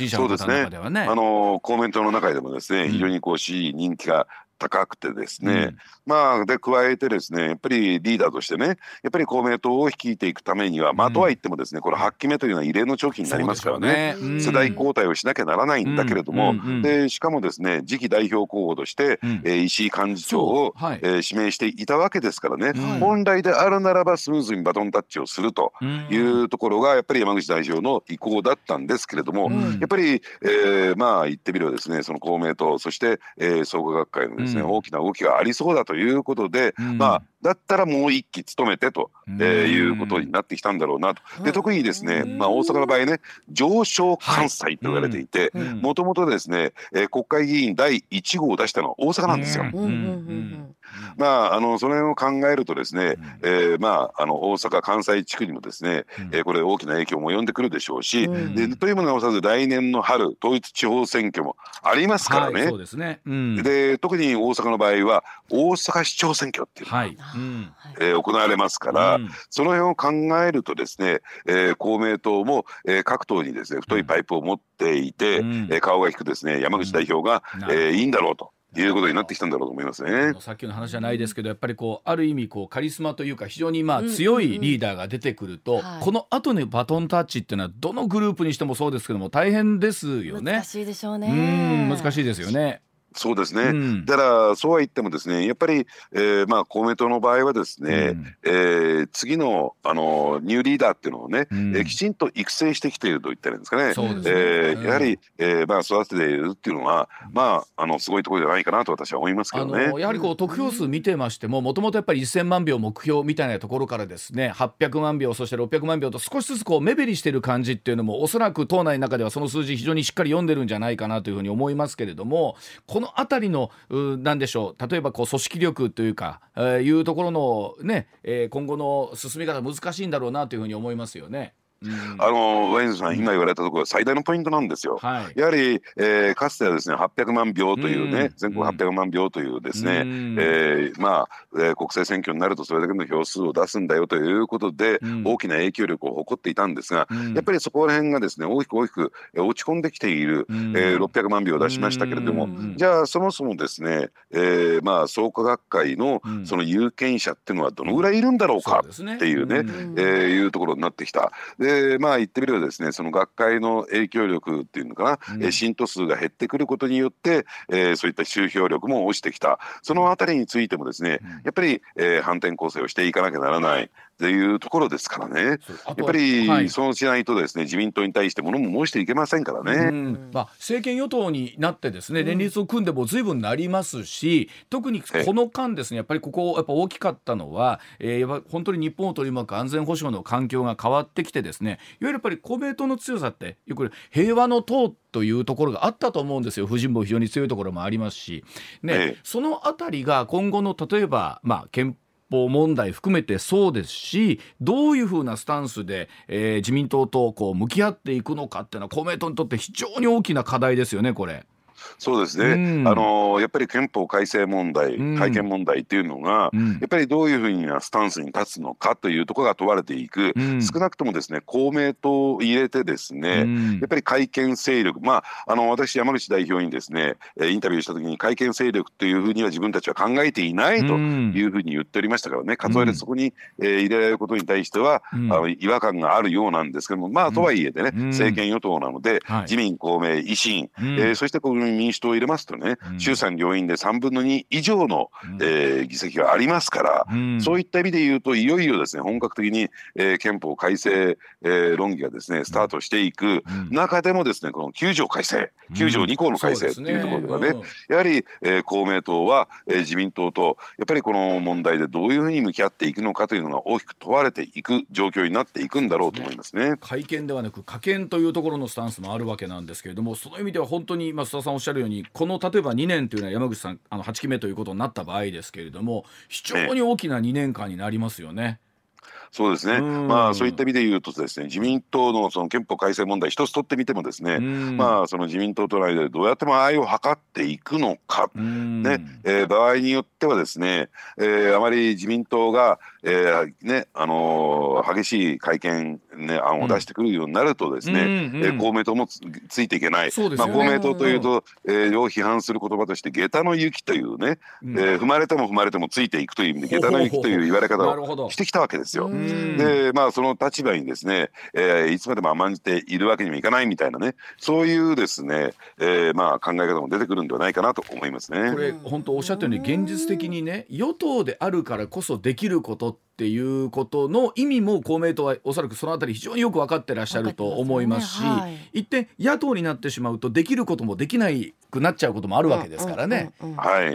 そうですね。あのコメントの中でもですね、うん、非常にこう支持人気が高くてですね、うん、まあで加えてですねやっぱりリーダーとしてねやっぱり公明党を率いていくためには、まあとは言ってもですねこれ8期目というのは異例の長期になりますからね、ね、世代交代をしなきゃならないんだけれども、でしかもですね次期代表候補として、うん、えー、石井幹事長を、はい、えー、指名していたわけですからね、本来であるならばスムーズにバトンタッチをするというところがやっぱり山口代表の意向だったんですけれども、やっぱり、えー、まあ言ってみればですねその公明党そして、えー、創価学会のですね、大きな動きががありそうだということで、うん、まあだったらもう一期務めてと、えー、いうことになってきたんだろうなと。で特にですね、まあ、大阪の場合ね上昇関西と言われていてもともとですね、えー、国会議員第1号を出したのは大阪なんですよ。まああのその辺を考えるとですね、えー、まああの大阪関西地区にもですね、えー、これ大きな影響も及んでくるでしょうし、でというものがさず来年の春統一地方選挙もありますからね。はい、そうですね、で特に大阪の場合は大阪市長選挙っていうのが、はい。えー、行われますから、うん、その辺を考えるとですね、えー、公明党も、えー、各党にですね太いパイプを持っていて、うん、えー、顔が引くですね山口代表が、うん、えー、いいんだろうと。いうことになってきたんだろうと思いますね。さっきの話じゃないですけど、やっぱりこうある意味こうカリスマというか非常にまあ強いリーダーが出てくると、この後のバトンタッチっていうのはどのグループにしてもそうですけども大変ですよね。難しいでしょうね。うん難しいですよね。そうですね、うん、だからそうは言ってもですねやっぱり、えーまあ、公明党の場合はですね、うん、えー、次のあのニューリーダーっていうのをね、うん、えー、きちんと育成してきていると言ったらいいんですかね、ね。えー、やはり、えーまあ、育てているっていうのは、まあ、あのすごいところじゃないかなと私は思いますけどね。やはりこう得票数見てましてももともとやっぱり1000万票目標みたいなところからですね800万票そして600万票と少しずつこう目減りしている感じっていうのもおそらく党内の中ではその数字非常にしっかり読んでるんじゃないかなというふうに思いますけれどもここの辺りの何でしょう例えばこう組織力というか、えー、いうところのね、えー、今後の進み方難しいんだろうなというふうに思いますよね。あのワインズさん、今言われたところが最大のポイントなんですよ。はい、やはり、えー、かつてはですね800万票というね、全国800万票というですね、えー、まあ、えー、国政選挙になるとそれだけの票数を出すんだよということで、大きな影響力を誇っていたんですが、やっぱりそこら辺がですね大きく大きく落ち込んできている、えー、600万票を出しましたけれども、じゃあそもそもですね、えー、まあ創価学会のその有権者っていうのはどのぐらいいるんだろうかっていうね、うえー、いうところになってきた。ででまあ言ってみればですねその学会の影響力っていうのかな、うん、信徒数が減ってくることによって、えー、そういった集票力も落ちてきた。そのあたりについてもですね、やっぱり、えー、反転攻勢をしていかなきゃならない。っていうところですからね、やっぱり、そうしないとですね自民党に対してものも申していけませんからね、まあ、政権与党になってですね連立を組んでもずいぶんなりますし特にこの間ですねやっぱりここやっぱ大きかったのは、えー、やっぱ本当に日本を取り巻く安全保障の環境が変わってきてですねいわゆるやっぱり公明党の強さってよく平和の党というところがあったと思うんですよ。婦人部非常に強いところもありますし、ね、そのあたりが今後の例えば、まあ、憲法問題含めてそうですしどういうふうなスタンスで、えー、自民党とこう向き合っていくのかっていうのは公明党にとって非常に大きな課題ですよねこれ。そうですね、あのやっぱり憲法改正問題、改憲問題っていうのが、やっぱりどういうふうなスタンスに立つのかというところが問われていく、少なくともですね公明党を入れてですね、やっぱり改憲勢力、まあ、あの私、山口代表にですねインタビューしたときに、改憲勢力というふうには自分たちは考えていないというふうに言っておりましたからね、数えでそこに、えー、入れられることに対しては、あの違和感があるようなんですけども、まあ、とはいえでね、政権与党なので、自民、公明、維新、えー、そして国民民主党を入れますとね、衆参両院で3分の2以上の、えー、議席がありますから、そういった意味で言うと、いよいよですね本格的に、えー、憲法改正、えー、論議がですねスタートしていく中でもですねこの9条改正、9条2項の改正っていうところではね、ねやはり、えー、公明党は、えー、自民党とやっぱりこの問題でどういうふうに向き合っていくのかというのが大きく問われていく状況になっていくんだろうと思いますね。会見ではなく可見というところのスタンスもあるわけなんですけれどもその意味では本当に増田さんおっしゃるようにこの例えば2年というのは山口さんあの8期目ということになった場合ですけれども非常に大きな2年間になりますよね。そうですね、まあ、そういった意味で言うとですね自民党のその憲法改正問題一つ取ってみてもですね、まあ、その自民党との間でどうやって間合いを図っていくのか、ねえー、場合によってはですね、えー、あまり自民党が、えーねあのー、激しい会見、ね、案を出してくるようになるとですね、うんうん、えー、公明党もついていけない、ね、まあ、公明党というと、えー、を批判する言葉として下駄の雪というね、うん、えー、踏まれても踏まれてもついていくという意味で下駄の雪という言われ方をしてきたわけですよ。でまあその立場にですね、えー、いつまでも甘んじているわけにもいかないみたいなねそういうですね、えー、まあ考え方も出てくるんではないかなと思いますね。これ本当おっしゃったように現実的にね与党であるからこそできることっていうことの意味も公明党はおそらくそのあたり非常によく分かってらっしゃると思いますし、ね。はい、一点野党になってしまうとできることもできないくなっちゃうこともあるわけですからね。はい。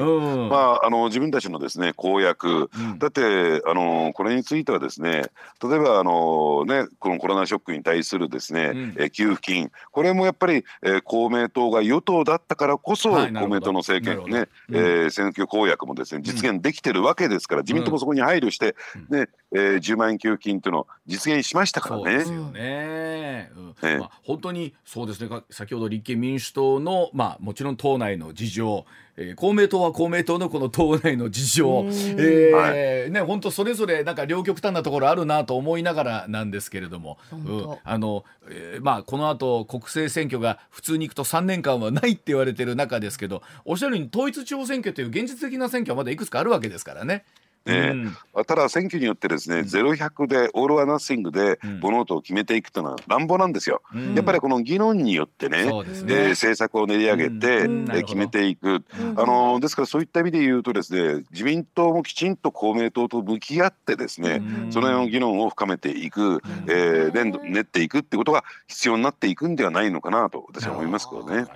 まああの自分たちのですね公約、うん、だってあのこれについてはですね例えばあのねこのコロナショックに対するですね、うん、え給付金。これもやっぱり、えー、公明党が与党だったからこそ、はい、公明党の政権ね、うん、えー、選挙公約もですね実現できてるわけですから、自民党もそこに配慮して、ねえー、10万円給付金というのを実現しましたからね。そうですよね。うん、まあ、本当にそうですね。先ほど立憲民主党の、まあ、もちろん党内の事情。えー、公明党は公明党のこの党内の事情、えー、ね本当それぞれなんか両極端なところあるなと思いながらなんですけれども、うん、あの、えー、まあこの後国政選挙が普通にいくと3年間はないって言われてる中ですけどおっしゃるように統一地方選挙という現実的な選挙はまだいくつかあるわけですからね。ね、うん、ただ選挙によってですね、ゼロ百でオール・ア・ナッシングで物事を決めていくというのは乱暴なんですよ、うん、やっぱりこの議論によってね、ね。えー、政策を練り上げて、うん、えー、決めていく、あのですからそういった意味で言うとですね自民党もきちんと公明党と向き合ってですね、その辺の議論を深めていく、えー、練っていくっていうことが必要になっていくんではないのかなと私は思いますけどね。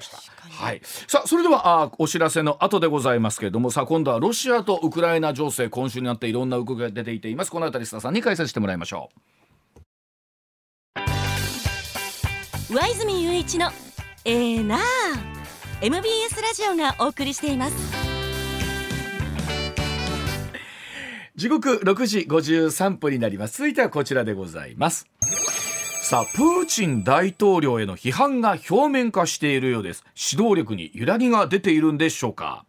はい、さあそれではあお知らせの後でございますけれどもさあ今度はロシアとウクライナ情勢今週になっていろんな動きが出ていています。この辺り須田さんに解説してもらいましょう。上泉雄一のえー、な MBS ラジオがお送りしています。時刻6時53分になります。続いてはこちらでございます。さあプーチン大統領への批判が表面化しているようです。指導力に揺らぎが出ているんでしょうか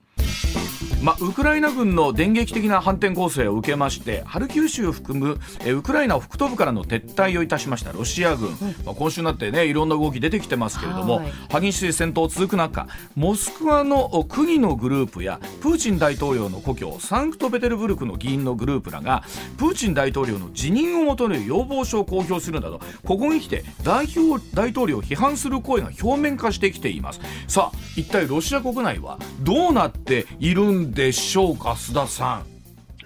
まあ、ウクライナ軍の電撃的な反転攻勢を受けましてハルキウ州を含むえウクライナ北東部からの撤退をいたしましたロシア軍、まあ、今週になってねいろんな動き出てきてますけれども、激しい戦闘続く中モスクワの区議のグループやプーチン大統領の故郷サンクトペテルブルクの議員のグループらがプーチン大統領の辞任を求める要望書を公表するなどここに来て大表大統領を批判する声が表面化してきています。さあ一体ロシア国内はどうなっているんでしょうか須田さ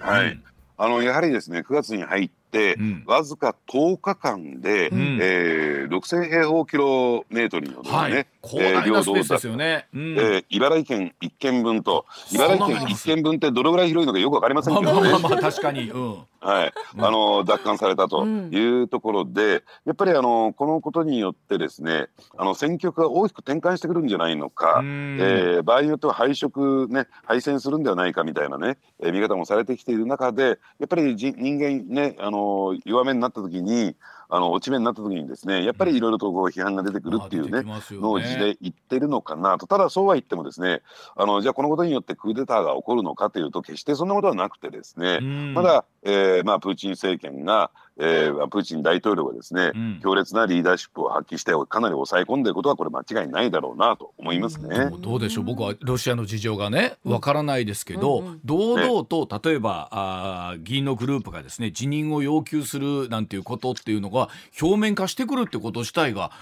ん。はい、うん、あのやはりですね9月に入って、うん、わずか10日間で、うん、えー、6000平方キロメートルの、ね、はい、えー、領土ですよね、うん、えー、茨城県1県分と茨城県1県分ってどれぐらい広いのかよくわかりませんけどね。まあまあまあ確かに、うんはい、あの奪還されたというところで、うん、やっぱりあのこのことによってですねあの戦局が大きく転換してくるんじゃないのか、えー、場合によっては敗色ね敗戦するんではないかみたいなね、えー、見方もされてきている中でやっぱり人間ねあの弱めになった時にあの落ち目になった時にですねやっぱりいろいろとこう批判が出てくるっていうね,、のを字で言ってるのかなと。ただそうは言ってもですねあのじゃあこのことによってクーデターが起こるのかというと決してそんなことはなくてですねまだ、えーまあ、プーチン政権がえー、プーチン大統領がですね、うん、強烈なリーダーシップを発揮してかなり抑え込んでいることはこれ間違いないだろうなと思いますね。うどうでしょう？僕はロシアの事情がねわからないですけど、うんうん、堂々と例えば、あ議員のグループがですね辞任を要求するなんていうことっていうのが表面化してくるってこと自体が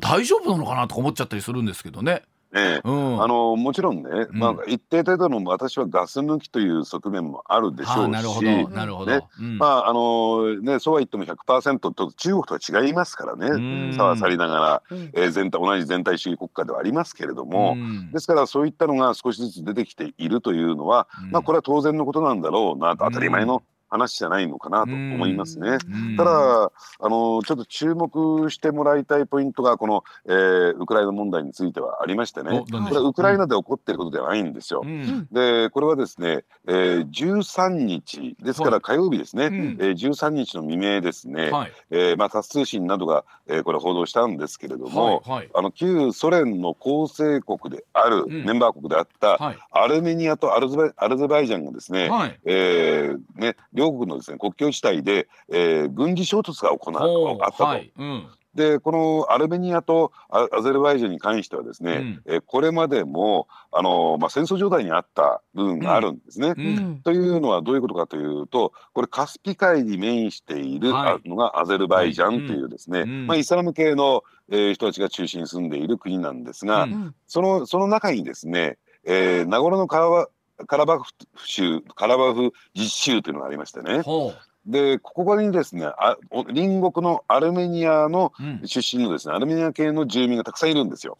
大丈夫なのかなと思っちゃったりするんですけどね。ええ、うん、あのもちろんね、まあ、一定程度の私はガス抜きという側面もあるでしょうし、なるほどなるほど、ねまああのね、そうは言っても100%と中国とは違いますからね。差は去りながら、えー、全体同じ全体主義国家ではありますけれども、ですからそういったのが少しずつ出てきているというのは、まあ、これは当然のことなんだろうなと当たり前の話じゃないのかなと思いますね。ただあのちょっと注目してもらいたいポイントがこの、えー、ウクライナ問題についてはありましてね。これはウクライナで起こっていることではないんですよ。うん、でこれはですね、えー、13日ですから火曜日ですね、はい、えー、13日の未明ですね、はい、えー、まあ、タス通信などが、えー、これ報道したんですけれども、はいはい、あの旧ソ連の構成国である、うん、メンバー国であった、はい、アルメニアとアルゼバイジャンがですね、はい、えー、ね両国のですね国境地帯で、えー、軍事衝突が行わあったと。はいうん。でこのアルメニアとアゼルバイジャンに関してはですね、うん、えこれまでもあの、まあ、戦争状態にあった部分があるんですね。うん、というのはどういうことかというとこれカスピ海に面しているのがアゼルバイジャンというですね、まあ、イスラム系の、えー、人たちが中心に住んでいる国なんですが、そのその中にですね、えー、ナゴルノカラバカラバフ州カラバフ自治州というのがありましてね。でここにですねあ隣国のアルメニアの出身のですね、うん、アルメニア系の住民がたくさんいるんですよ。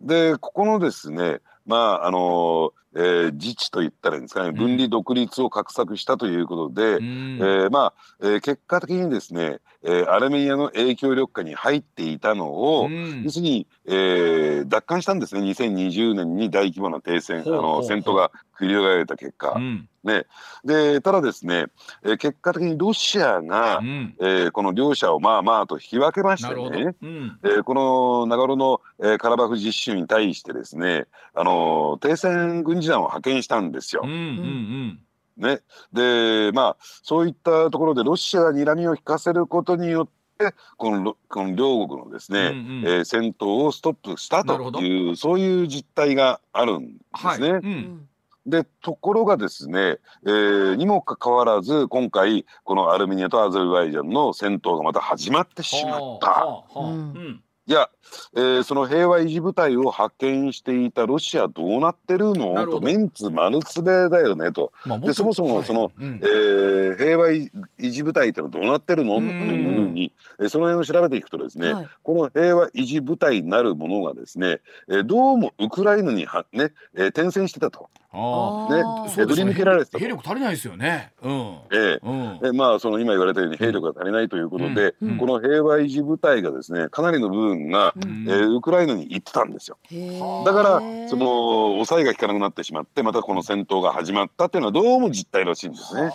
でここのですねまああのえー、自治と言ったらいいんですかね。分離独立を画策したということで、うん、えー、まあえー、結果的にですね、えー、アルメニアの影響力下に入っていたのを、うん、要するに、えー、奪還したんですね。2020年に大規模な停戦あの戦闘が繰り広げられた結果。うん。ね、でただですね、えー、結果的にロシアが、うん、えー、この両者をまあまあと引き分けましてね、うん、えー、このナガロの、えー、カラバフ実習に対してですね、あの停戦軍事団を派遣したんですよ。うんうんうん。ね、でまあそういったところでロシアが睨みを引かせることによってこのこの両国のですね、うんうん、えー、戦闘をストップしたというそういう実態があるんですね。はいうん。でところがですね、えー、にもかかわらず今回このアルメニアとアゼルバイジャンの戦闘がまた始まってしまった。はあはあうん、いや、えー、その平和維持部隊を派遣していたロシアどうなってるの？とメンツ丸つべだよねと、まあ、でそもそもその、はい。うん、えー、平和維持部隊ってのはどうなってるの？というふうに、えー、その辺を調べていくとですね、はい、この平和維持部隊なるものがですね、えー、どうもウクライナにはね、えー、転戦してたと。あね、振り抜けられて兵力足りないですよね。うん。ええ、うん、でまあその今言われたように兵力が足りないということで、うん、この平和維持部隊がですねかなりの部分が、うん、えー、ウクライナに行ってたんですよ。だからその抑えが効かなくなってしまってまたこの戦闘が始まったっていうのはどうも実態らしいんですね。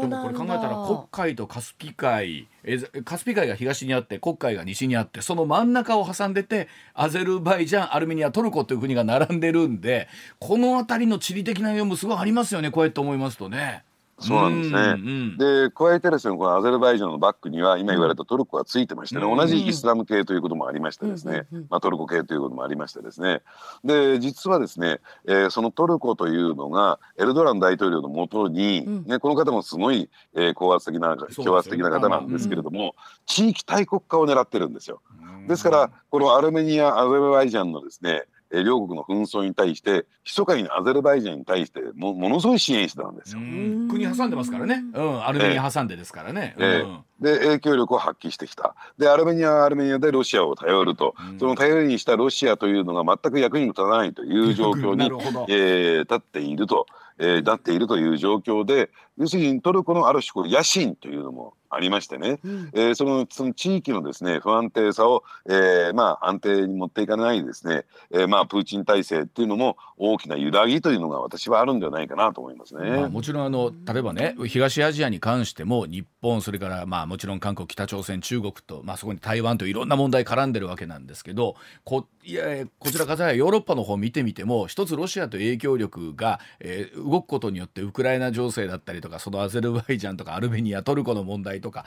でもこれ考えたら黒海とカスピ海えカスピ海が東にあって黒海が西にあってその真ん中を挟んでてアゼルバイジャンアルメニアトルコという国が並んでるんでこの辺りの地理的な要もすごいありますよねこうやって思いますとね。そうなんですね。うんうん、で加えてですねこのアゼルバイジャンのバックには今言われたトルコがついてましてね、うん、同じイスラム系ということもありましてですね、まあ、トルコ系ということもありましてですね。で実はですね、えー、そのトルコというのがエルドラン大統領のもとに、ね、この方もすごい、えー、高圧的な強圧的な方なんですけれども、地域大国化を狙ってるんですよ。ですからこのアルメニアアゼルバイジャンのですねえ両国の紛争に対して密かにアゼルバイジャンに対してもものすごい支援してたんですよ。国挟んでますからね、うん、アルメニア挟んでですからね。えー、うん。で影響力を発揮してきた。でアルメニアはアルメニアでロシアを頼ると、うん、その頼りにしたロシアというのが全く役に立たないという状況に、えー、立っているとえー、なっているという状況で要するにトルコのある種こう野心というのもありましてね、うん、えー、そのその地域のですね不安定さを、えー、まあ安定に持っていかないですね、えー、まあプーチン体制っていうのも大きな揺らぎというのが私はあるんではないかなと思いますね。まあ、もちろんあの例えばね東アジアに関しても日本それからまあもちろん韓国北朝鮮中国とまあそこに台湾といろんな問題絡んでるわけなんですけどこいやこちらかたやヨーロッパの方見てみても一つロシアと影響力が、えー、動くことによってウクライナ情勢だったりとかそのアゼルバイジャンとかアルメニアトルコの問題とか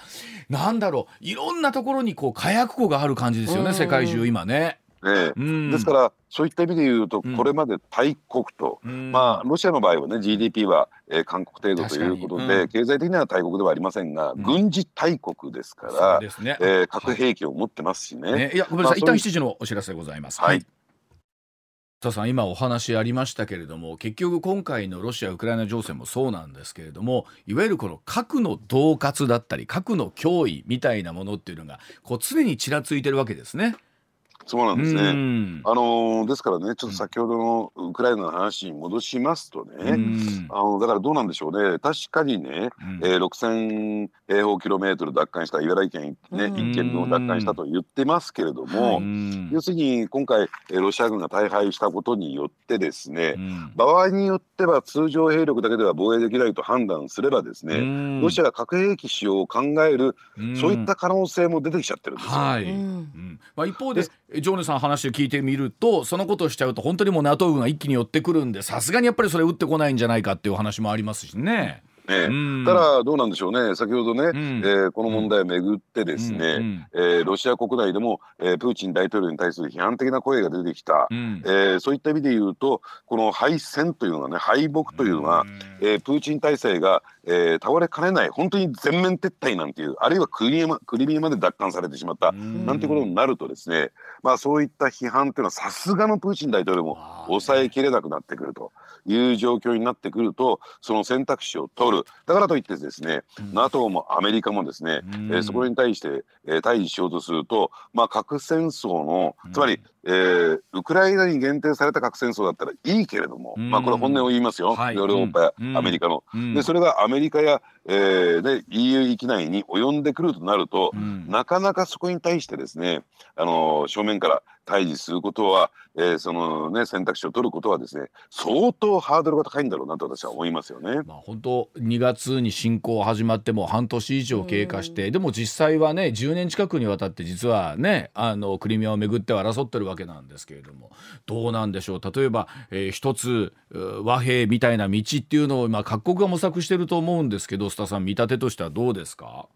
なんだろういろんなところにこう火薬庫がある感じですよね世界中今ね。ええ、ですからそういった意味で言うとこれまで大国と、うん、まあロシアの場合はね GDP は、えー、韓国程度ということで、うん、経済的には大国ではありませんが、うん、軍事大国ですから、ね。えー、核兵器を持ってますしね。はい、ねいやごめんなさい、まあ、一旦7時のお知らせでございます。はい、はい。田さん今お話ありましたけれども結局今回のロシア・ウクライナ情勢もそうなんですけれどもいわゆるこの核の恫喝だったり核の脅威みたいなものっていうのがこう常にちらついてるわけですね。そうなんですね。あのですからねちょっと先ほどのウクライナの話に戻しますとね、あのだからどうなんでしょうね。確かにね、うん、えー、6,000平方キロメートル奪還した茨城県ね一県分を奪還したと言ってますけれども、要するに今回ロシア軍が大敗したことによってですね、場合によっては通常兵力だけでは防衛できないと判断すればですね、ロシアが核兵器使用を考える、そういった可能性も出てきちゃってるんですよ。はい。うん。まあ、一方でジョーネさん話を聞いてみるとそのことをしちゃうと本当にもう NATO 軍が一気に寄ってくるんでさすがにやっぱりそれ打ってこないんじゃないかっていう話もありますしね。ね、うん、ただどうなんでしょうね。先ほどね、うん、えー、この問題をめぐってですね、うん、えー、ロシア国内でも、えー、プーチン大統領に対する批判的な声が出てきた、うん、えー、そういった意味で言うとこの敗戦というのはね敗北というのは、うん、えー、プーチン体制が、えー、倒れかねない本当に全面撤退なんていうあるいはクリクリミアまで奪還されてしまったなんてことになるとですねまあそういった批判というのはさすがのプーチン大統領も抑えきれなくなってくるという状況になってくるとその選択肢を取る。だからといってですね、うん、NATO もアメリカもですね、うん、えー、そこに対して、えー、対峙しようとすると、まあ、核戦争のつまり、えー、ウクライナに限定された核戦争だったらいいけれども、まあ、これ本音を言いますよ、はい、ヨーロッパやアメリカの。でそれがアメリカや、えー、で EU 域内に及んでくるとなると、なかなかそこに対してですね、あの正面から対峙することは、えー、そのね選択肢を取ることはですね相当ハードルが高いんだろうなと私は思いますよね。まあ本当2月に侵攻始まっても半年以上経過してでも実際はね10年近くにわたって実はねあのクリミアをめぐっては争ってるわけなんですけれどもどうなんでしょう。例えば、えー、一つ和平みたいな道っていうのを今各国が模索してると思うんですけど須田さん見立てとしてはどうですか？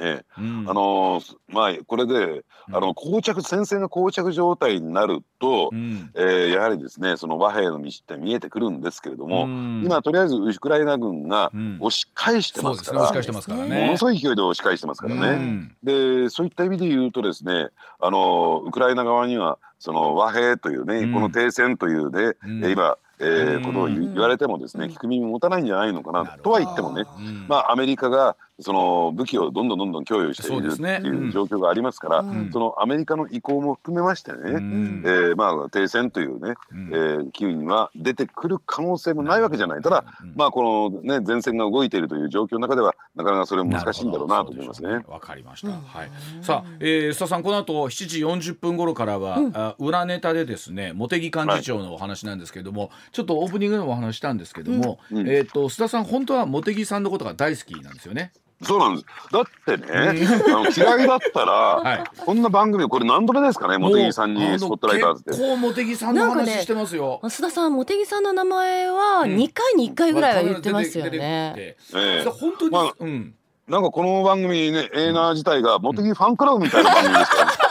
ええ、うん、あのまあこれで、あの膠着戦線が膠着状態になると、うん、えー、やはりですねその和平の道って見えてくるんですけれども、うん、今とりあえずウクライナ軍が押し返してますから、押し返してますからね。ものすごい勢いで押し返してますからね。でそういった意味で言うとですねあのウクライナ側にはその和平というね、この停戦というで、今えー、ことを言われてもですね聞く耳持たないんじゃないのかなとは言ってもね、まあアメリカがその武器をどんどんどんどん供与しているっていう状況がありますから、そのアメリカの意向も含めましてね、えー、まあ停戦というね、えー、機運は出てくる可能性もないわけじゃない。ただ、まあこのね前線が動いているという状況の中ではなかなかそれも難しいんだろうなと思いますね。わ、かりました。はい。さあ、えー、須田さんこの後7時40分頃からは、うん、あ裏ネタでですね茂木幹事長のお話なんですけれども、はい、ちょっとオープニングでもお話したんですけども、うん、えっ、ー、と須田さん本当は茂木さんのことが大好きなんですよね。そうなんです。だってね、あの嫌いだったら、はい、こんな番組これ何度目ですかね、茂木さんにスポットライターズって。結構茂木さんの話してますよ。ね、須田さん、茂木さんの名前は二回に一回ぐらいは言ってますよね。ええー、本当に、まあ、うん。なんかこの番組ね、エーナー自体が茂木ファンクラブみたいな番組ですからね。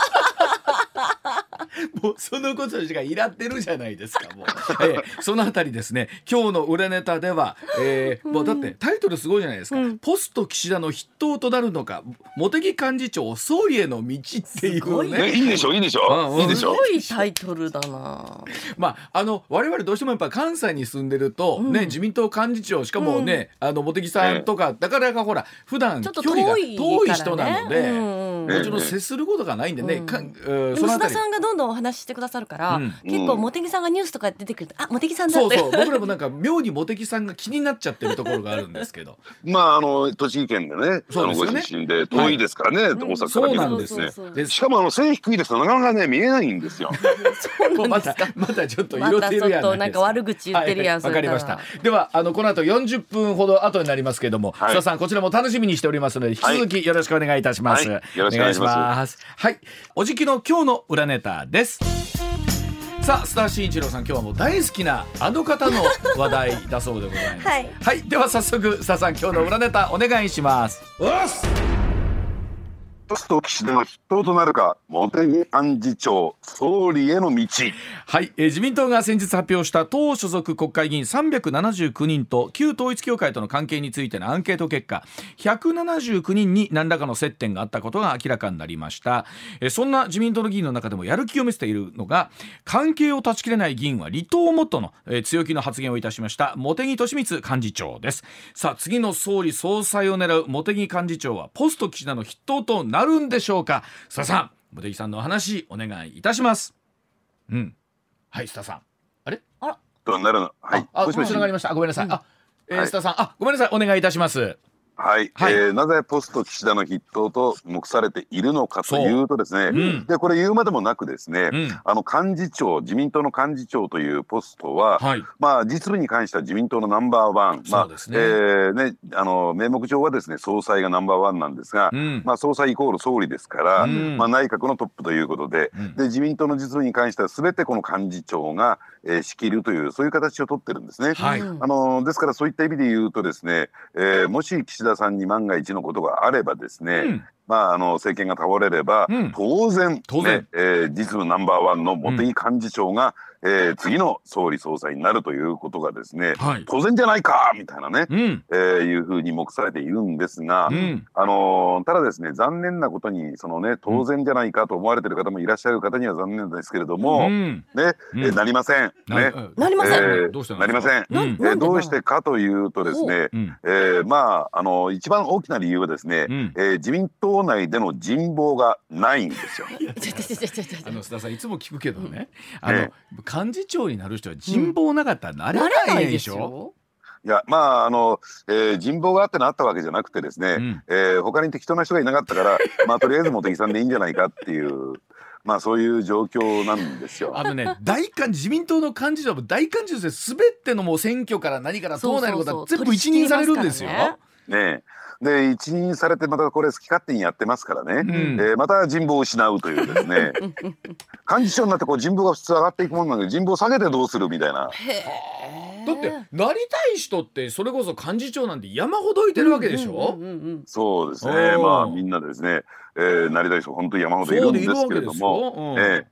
もうそのことしかいらってるじゃないですかもう、えー、そのあたりですね。今日の裏ネタでは、えー、もうだってタイトルすごいじゃないですか、うん、ポスト岸田の筆頭となるのか茂木幹事長総理への道っていうね、ね、いいでしょ？いいでしょ、うん、いいでしょ？すごいタイトルだな。まああの我々どうしてもやっぱ関西に住んでると、ね、うん、自民党幹事長しかもね、あの茂木さんとか、だからかほら普段距離が遠い人なので、もちろん接することがないんでね、かでも須田さんがどんどんお話ししてくださるから、結構茂木さんがニュースとか出てくるとあ茂木さんだそうそう。僕らもなんか妙に茂木さんが気になっちゃってるところがあるんですけど。まああの栃木県でねそうですよね。ご出身で遠いですからね、大阪から見るとですね。しかもあの背低いですとなかなかね見えないんですよ。そうなん ですか。またちょっと色てるやん、ま、なんか悪口言ってるやんわ、かりました。ではあのこの後40分ほど後になりますけれども、須田さんこちらも楽しみにしておりますので引き続きよろしくお願いいたします、よろしくお願いしますはい。おじきの今日の裏ネタです。さあスター新一郎さん今日はもう大好きなあの方の話題だそうでございます。はい、はい、では早速スターさん今日の裏ネタお願いしますポスト岸田の筆頭となるか、茂木幹事長、総理への道。はい、えー、自民党が先日発表した党所属国会議員379人と旧統一教会との関係についてのアンケート結果、179人に何らかの接点があったことが明らかになりました。えー、そんな自民党の議員の中でもやる気を見せているのが、関係を断ち切れない議員は離党をもとの、えー、強気の発言をいたしました茂木敏光幹事長です。さあ、次の総理総裁を狙う茂木幹事長はポスト岸田の筆頭とななるんでしょうか？須田さん茂木さんのお話お願いいたします。うん。はい須田さん。あれ？あら。どうなるの？はい。あ、もしもし。がりました。ごめんなさい、うん、あ、えー、須田さん。あごめんなさい。お願いいたしますはい、はい、えー、なぜポスト岸田の筆頭と目されているのかというとですね、うん、でこれ言うまでもなくですね、うん、あの幹事長自民党の幹事長というポストは、はい、まあ実務に関しては自民党のナンバーワン、まあ、ね。えー、ねあの名目上はですね総裁がナンバーワンなんですが、うん、まあ総裁イコール総理ですから、まあ内閣のトップということで、で自民党の実務に関してはすべてこの幹事長が、えー、仕切るというそういう形を取ってるんですね。はい、あのですからそういった意味で言うとですね、えー、もし岸田さんに万が一のことがあればですね、うん、まあ、あの政権が倒れれば、うん、当然当然、ねえー、実務ナンバーワンの茂木幹事長が、えー、次の総理総裁になるということがですね、はい、当然じゃないかみたいなね、うん、えー、いうふうに目されているんですが、うん、あのー、ただですね残念なことにそのね当然じゃないかと思われている方もいらっしゃる方には残念ですけれども、うん、ね、えー、なりません。ね、なりません。えー、なりません。えー、どうしてかというとですね、えー、まああの一番大きな理由はですね、うん、えー、自民党内での人望がないんですよ。あの須田さんいつも聞くけどね、あの、幹事長になる人は人望なかったらなれないでしょ、いやまああの、えー、人望があってなったわけじゃなくてですね、うん、えー、他に適当な人がいなかったからまあとりあえず茂木さんでいいんじゃないかっていう まあそういう状況なんですよ。あのね、大幹自民党の幹事長も大幹事長ですべてのもう選挙から何から党内のことは全部一任されるんですよ。ねで一任されてまたこれ好き勝手にやってますからね、うん、えー、また人望を失うというですね。幹事長になってこう人望が普通上がっていくものなんで人望下げてどうするみたいな。だってなりたい人ってそれこそ幹事長なんて山ほどいてるわけでしょ、そうですね。まあみんなですね、えー、なりたい人本当に山ほどいるんですけれども、うん、えー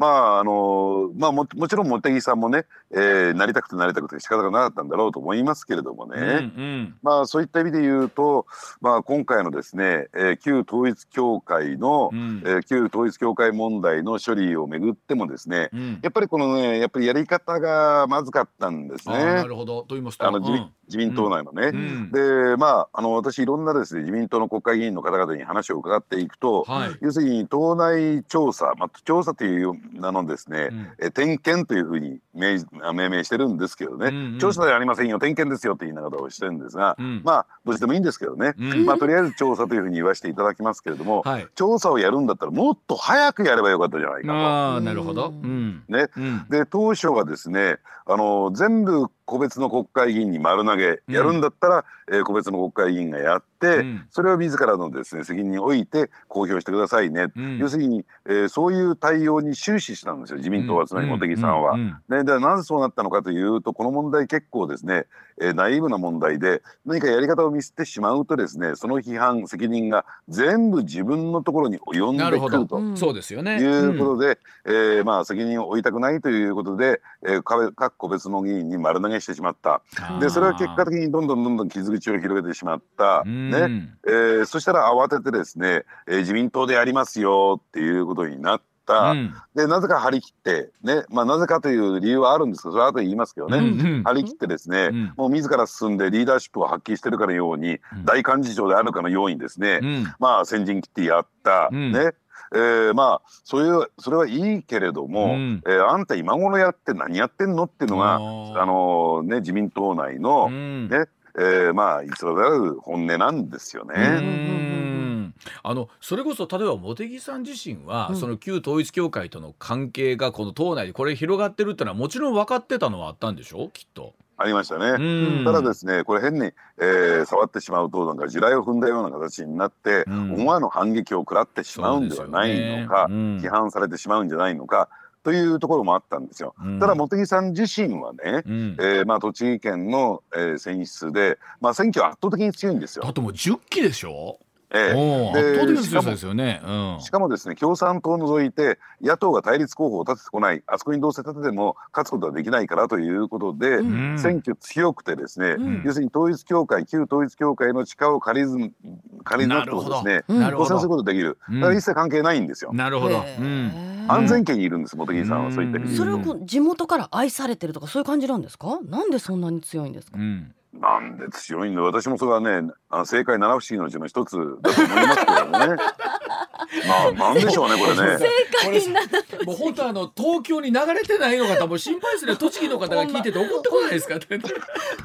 まああのまあももちろん茂木さんもね、えー、なりたくてなりたくて仕方がなかったんだろうと思いますけれどもね、うんうん、まあそういった意味で言うと、まあ、今回のですね、えー、旧統一教会の、うん、えー、旧統一教会問題の処理をめぐってもですね、うん、やっぱりこのねやっぱりやり方がまずかったんですね。なるほど。と言いますと。あの、うん。自民党内のね、うん、でまああの私いろんなですね自民党の国会議員の方々に話を伺っていくと、はい、要するに党内調査、まあ、調査という名のですね、うん、え点検というふうに命命名してるんですけどね、うんうん、調査ではありませんよ。点検ですよって言いながらをしてるんですが、うん、まあどっちでもいいんですけどね、まあとりあえず調査というふうに言わせていただきますけれども、はい、調査をやるんだったらもっと早くやればよかったじゃないかと。あなるほど、ね。で当初はですねあの全部個別の国会議員に丸投げやるんだったら、うん、えー、個別の国会議員がやって、うん、それを自らのですね責任において公表してくださいね、うん、要するに、えー、そういう対応に終始したんですよ。自民党はつまり茂木さんは。ね、でなぜそうなったのかというとこの問題結構ですね、えー、ナイーブな問題で何かやり方をミスってしまうとですねその批判責任が全部自分のところに及んでくると。そうですよね。いうことで、えー、まあ責任を負いたくないということで、えー、各個別の議員に丸投げしてしまった。でそれは結果的にどんどんどんどん傷口を広げてしまった。ね。えー、そしたら慌ててですね、えー、自民党でやりますよっていうことになっ、うん、でなぜか張り切って、ね。まあ、なぜかという理由はあるんですけどそれは後で言いますけどね、うん。うん、張り切ってですね、うん、もう自ら進んでリーダーシップを発揮してるかのように、大幹事長であるかのようにですね、まあ先陣切ってやった、ねえー、まあそういうそれはいいけれども、うん、えー、あんた今頃やって何やってんのっていうのがあの、ね、自民党内の、うん、ねえー、まあ本音なんですよね。あのそれこそ例えば茂木さん自身は、うん、その旧統一教会との関係がこの党内でこれ広がってるってのはもちろん分かってたのはあったんでしょ？うきっと。ありましたね。ただですね、これ変に、えー、触ってしまうと、なんか地雷を踏んだような形になって、思わぬ反撃を食らってしまうんではないのか、ね、批判されてしまうんじゃないのか、というところもあったんですよ。うん、ただ茂木さん自身はね、うん、えー、まあ、栃木県の、えー、選出で、まあ、選挙圧倒的に強いんですよ。あともう10期でしょ？ええ、圧倒的な強さですよね、うん、しかもですね共産党を除いて野党が対立候補を立ててこないあそこにどうせ立てても勝つことはできないからということで、うん、選挙強くてですね、うん、要するに統一教会旧統一教会の力を借りず借りなくてもですね当選することができる、だから一切関係ないんですよ。なるほど、安全圏にいるんです茂木さんはそういったそれは地元から愛されてるとかそういう感じなん。ですかなんでそんなに強いんですか、なんで強いんだ。私もそれはねあ正解七不思議のうちの一つだと思いますけどね。まあなんでしょうねこれね。もう本当あの東京に流れてないのかも心配する栃木の方が聞いてて怒ってこないですか？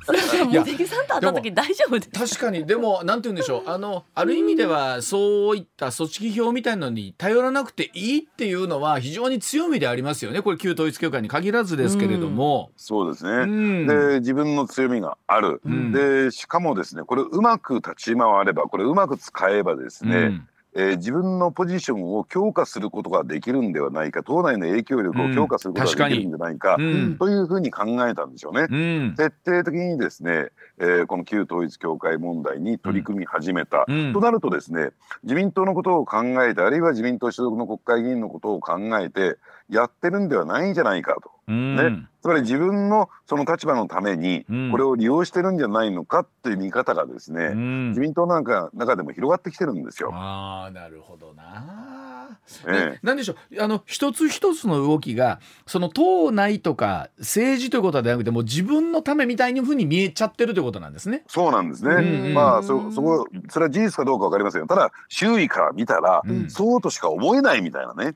茂木さんと会った時大丈夫確かに。でもなんて言うんでしょう。あのある意味ではそういった組織票みたいのに頼らなくていいっていうのは非常に強みでありますよね。これ旧統一教会に限らずですけれども、うん、そうですね、うん、で自分の強みがある、うん、でしかもですねこれうまく立ち回ればこれうまく使えばですね、えー、自分のポジションを強化することができるんではないか党内の影響力を強化することができるんじゃないか、うん、というふうに考えたんでしょうね。うん、徹底的にですね、えー、この旧統一教会問題に取り組み始めた、うん、となるとですね自民党のことを考えてあるいは自民党所属の国会議員のことを考えてやってるんではないんじゃないかと。ね、つまり自分のその立場のためにこれを利用してるんじゃないのかっていう見方がですね、うん、自民党なんか中でも広がってきてるんですよ。あなるほどな、ええ、なんでしょう。あの一つ一つの動きがその党内とか政治ということではなくても自分のためみたいにふうに見えちゃってるということなんですね。そうなんですね、うんまあそそこそれは事実かどうか分かりませんよ。ただ周囲から見たら、うん、そうとしか思えないみたいなね。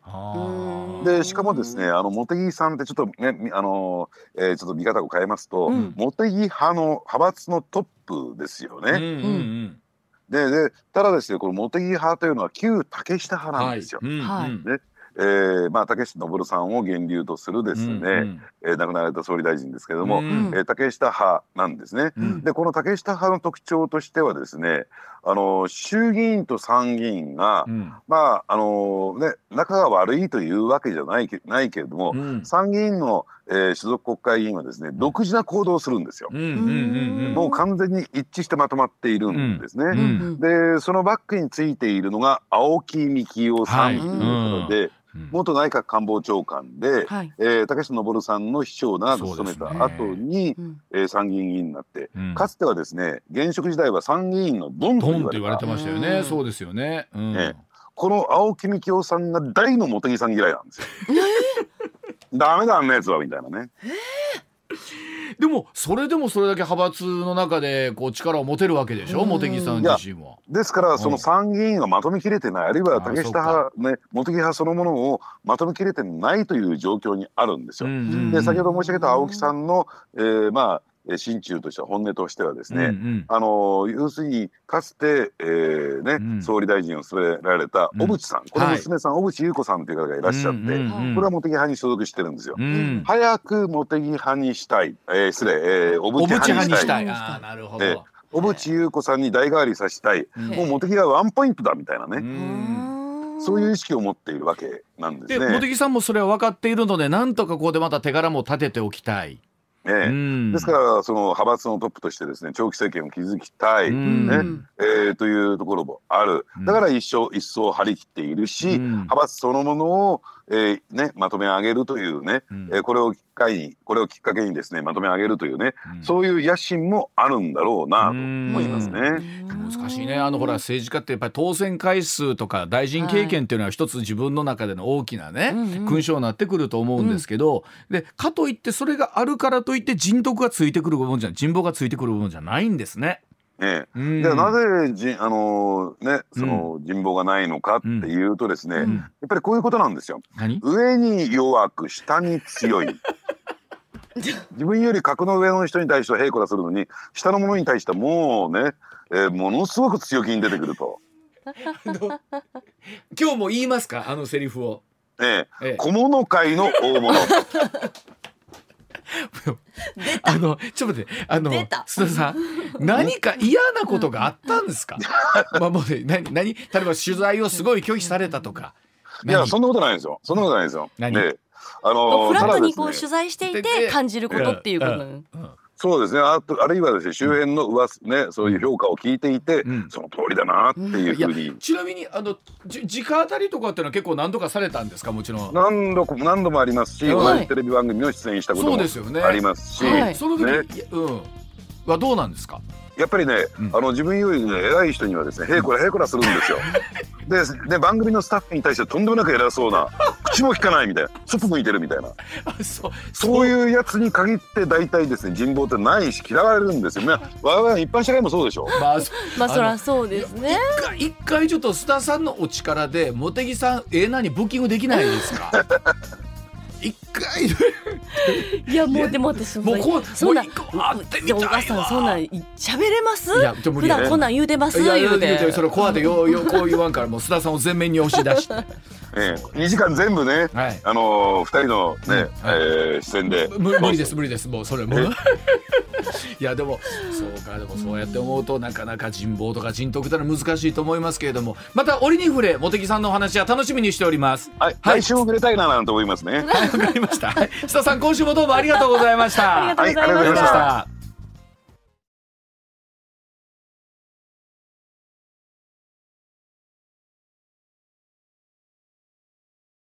でしかもですねあの茂木さんってちょっとねあの、えー、ちょっと見方を変えますと、うん、茂木派の派閥のトップですよね。うんうんうんででただですねこの茂木派というのは旧竹下派なんですよ。はい、ね。えーまあ、竹下登さんを源流とするですね、うんうん、えー、亡くなられた総理大臣ですけれども、うん、えー、竹下派なんですね。うん、でこの竹下派の特徴としてはですねあの衆議院と参議院が、うん、まああのね仲が悪いというわけじゃないけないけれども、うん、参議院の、えー、所属国会議員はですね独自な行動をするんですよ。もう完全に一致してまとまっているんですね。うん、でそのバックについているのが青木幹雄さんということで。はい元内閣官房長官で、はい、えー、竹下登さんの秘書を長く務めた後に、ねえー、参議院議員になって、うん、かつてはですね現職時代は参議院のドンと言われてましたよね、そうですよね。うん、ねこの青木幹雄さんが大の茂木さん嫌いなんですよ。ダメだあんなやつはみたいなね。えーでもそれでもそれだけ派閥の中でこう力を持てるわけでしょ？茂木さん自身は。ですからその参議院がまとめきれてないあるいは竹下派ね茂木派そのものをまとめきれてないという状況にあるんですよ。で先ほど申し上げた青木さんの、えー、まあ心中としては本音としてはですね、うんうん、あの要するにかつて、えーね、うん、総理大臣を務められた小渕さん、うん、この娘さん、はい、小渕優子さんという方がいらっしゃって、これは茂木派に所属してるんですよ。うん、早く茂木派にしたい、えー、失礼、えー、小渕派にしたい。あなるほど、えー、小渕優子さんに代替わりさせたい、もう茂木がワンポイントだみたいなね。そういう意識を持っているわけなんですね。茂木さんもそれは分かっているので、なんとかここでまた手柄も立てておきたい。ね、ですからその派閥のトップとしてですね長期政権を築きたい、ね。えー、というところもある。だから一生一層張り切っているし、派閥そのものを、えーね、まとめ上げるというね、うん、えー、これを機会にこれをきっかけにですねまとめ上げるというね、うん、そういう野心もあるんだろうなと思いますね。難しいね。あのほら政治家ってやっぱり当選回数とか大臣経験っていうのは一つ自分の中での大きなね、はい、勲章になってくると思うんですけど、うん、でかといってそれがあるからといって人徳がついてくる部分じゃ人望がついてくる部分じゃないんですね。ええ、でなぜじあのねその人望がないのかっていうとですね、うん、やっぱりこういうことなんですよ。上に弱く下に強い。自分より格の上の人に対しては平子らするのに下の者に対してはもうね、えー、ものすごく強気に出てくると。今日も言いますか？あのセリフを。ええ、ええ、小物界の大物。あのちょっと待ってあの須田さん 何か嫌なことがあったんですか？まあもうね何何？例えば取材をすごい拒否されたとか。いやそんなことないですよ。そんなことないですよ。何？であのフラットにこう取材していて感じることっていうこと、うんそうですね。ああるいはですね周辺の噂ねそういう評価を聞いていて、うん、その通りだなっていうふうに、ちなみにあのじ直当たりとかっていうのは結構何度かされたんですか？もちろん。何度何度もありますし、はい、テレビ番組の出演したこともありますし、ねはい、その時、ね、うん。はどうなんですか？やっぱりね、うん、あの自分よりね偉い人にはですねへいこらへいこらするんですよ。でで番組のスタッフに対してとんでもなく偉そうな口も聞かないみたいなそっぽ向いてるみたいな。そう。そういうやつに限って大体ですね人望ってないし嫌われるんですよ。ね我々一般社会もそうでしょまあまあそりゃそうですね。一回ちょっと須田さんのお力で茂木さんええなにブッキングできないですか？一回。いやもうでも私もうこうそんな会ってみたいさんそんなん喋れます？いや普段こんなん言うてます？言うて。それコアでようよこう言わんからもう須田さんを全面に押し出してええ、2時間全部ね、はい、あのー、2人のね、うんはい、えー、出演で。無理です無理ですもうそれも。いやでもそうかでもそうやって思うとなかなか人望とか人徳ってのは難しいと思いますけれどもまた折に触れ茂木さんのお話は楽しみにしております。はい、はい、来週も触れたいななんて思いますね。はいわかりました。須田さん今週もどうもありがとうございました。ありがとうございました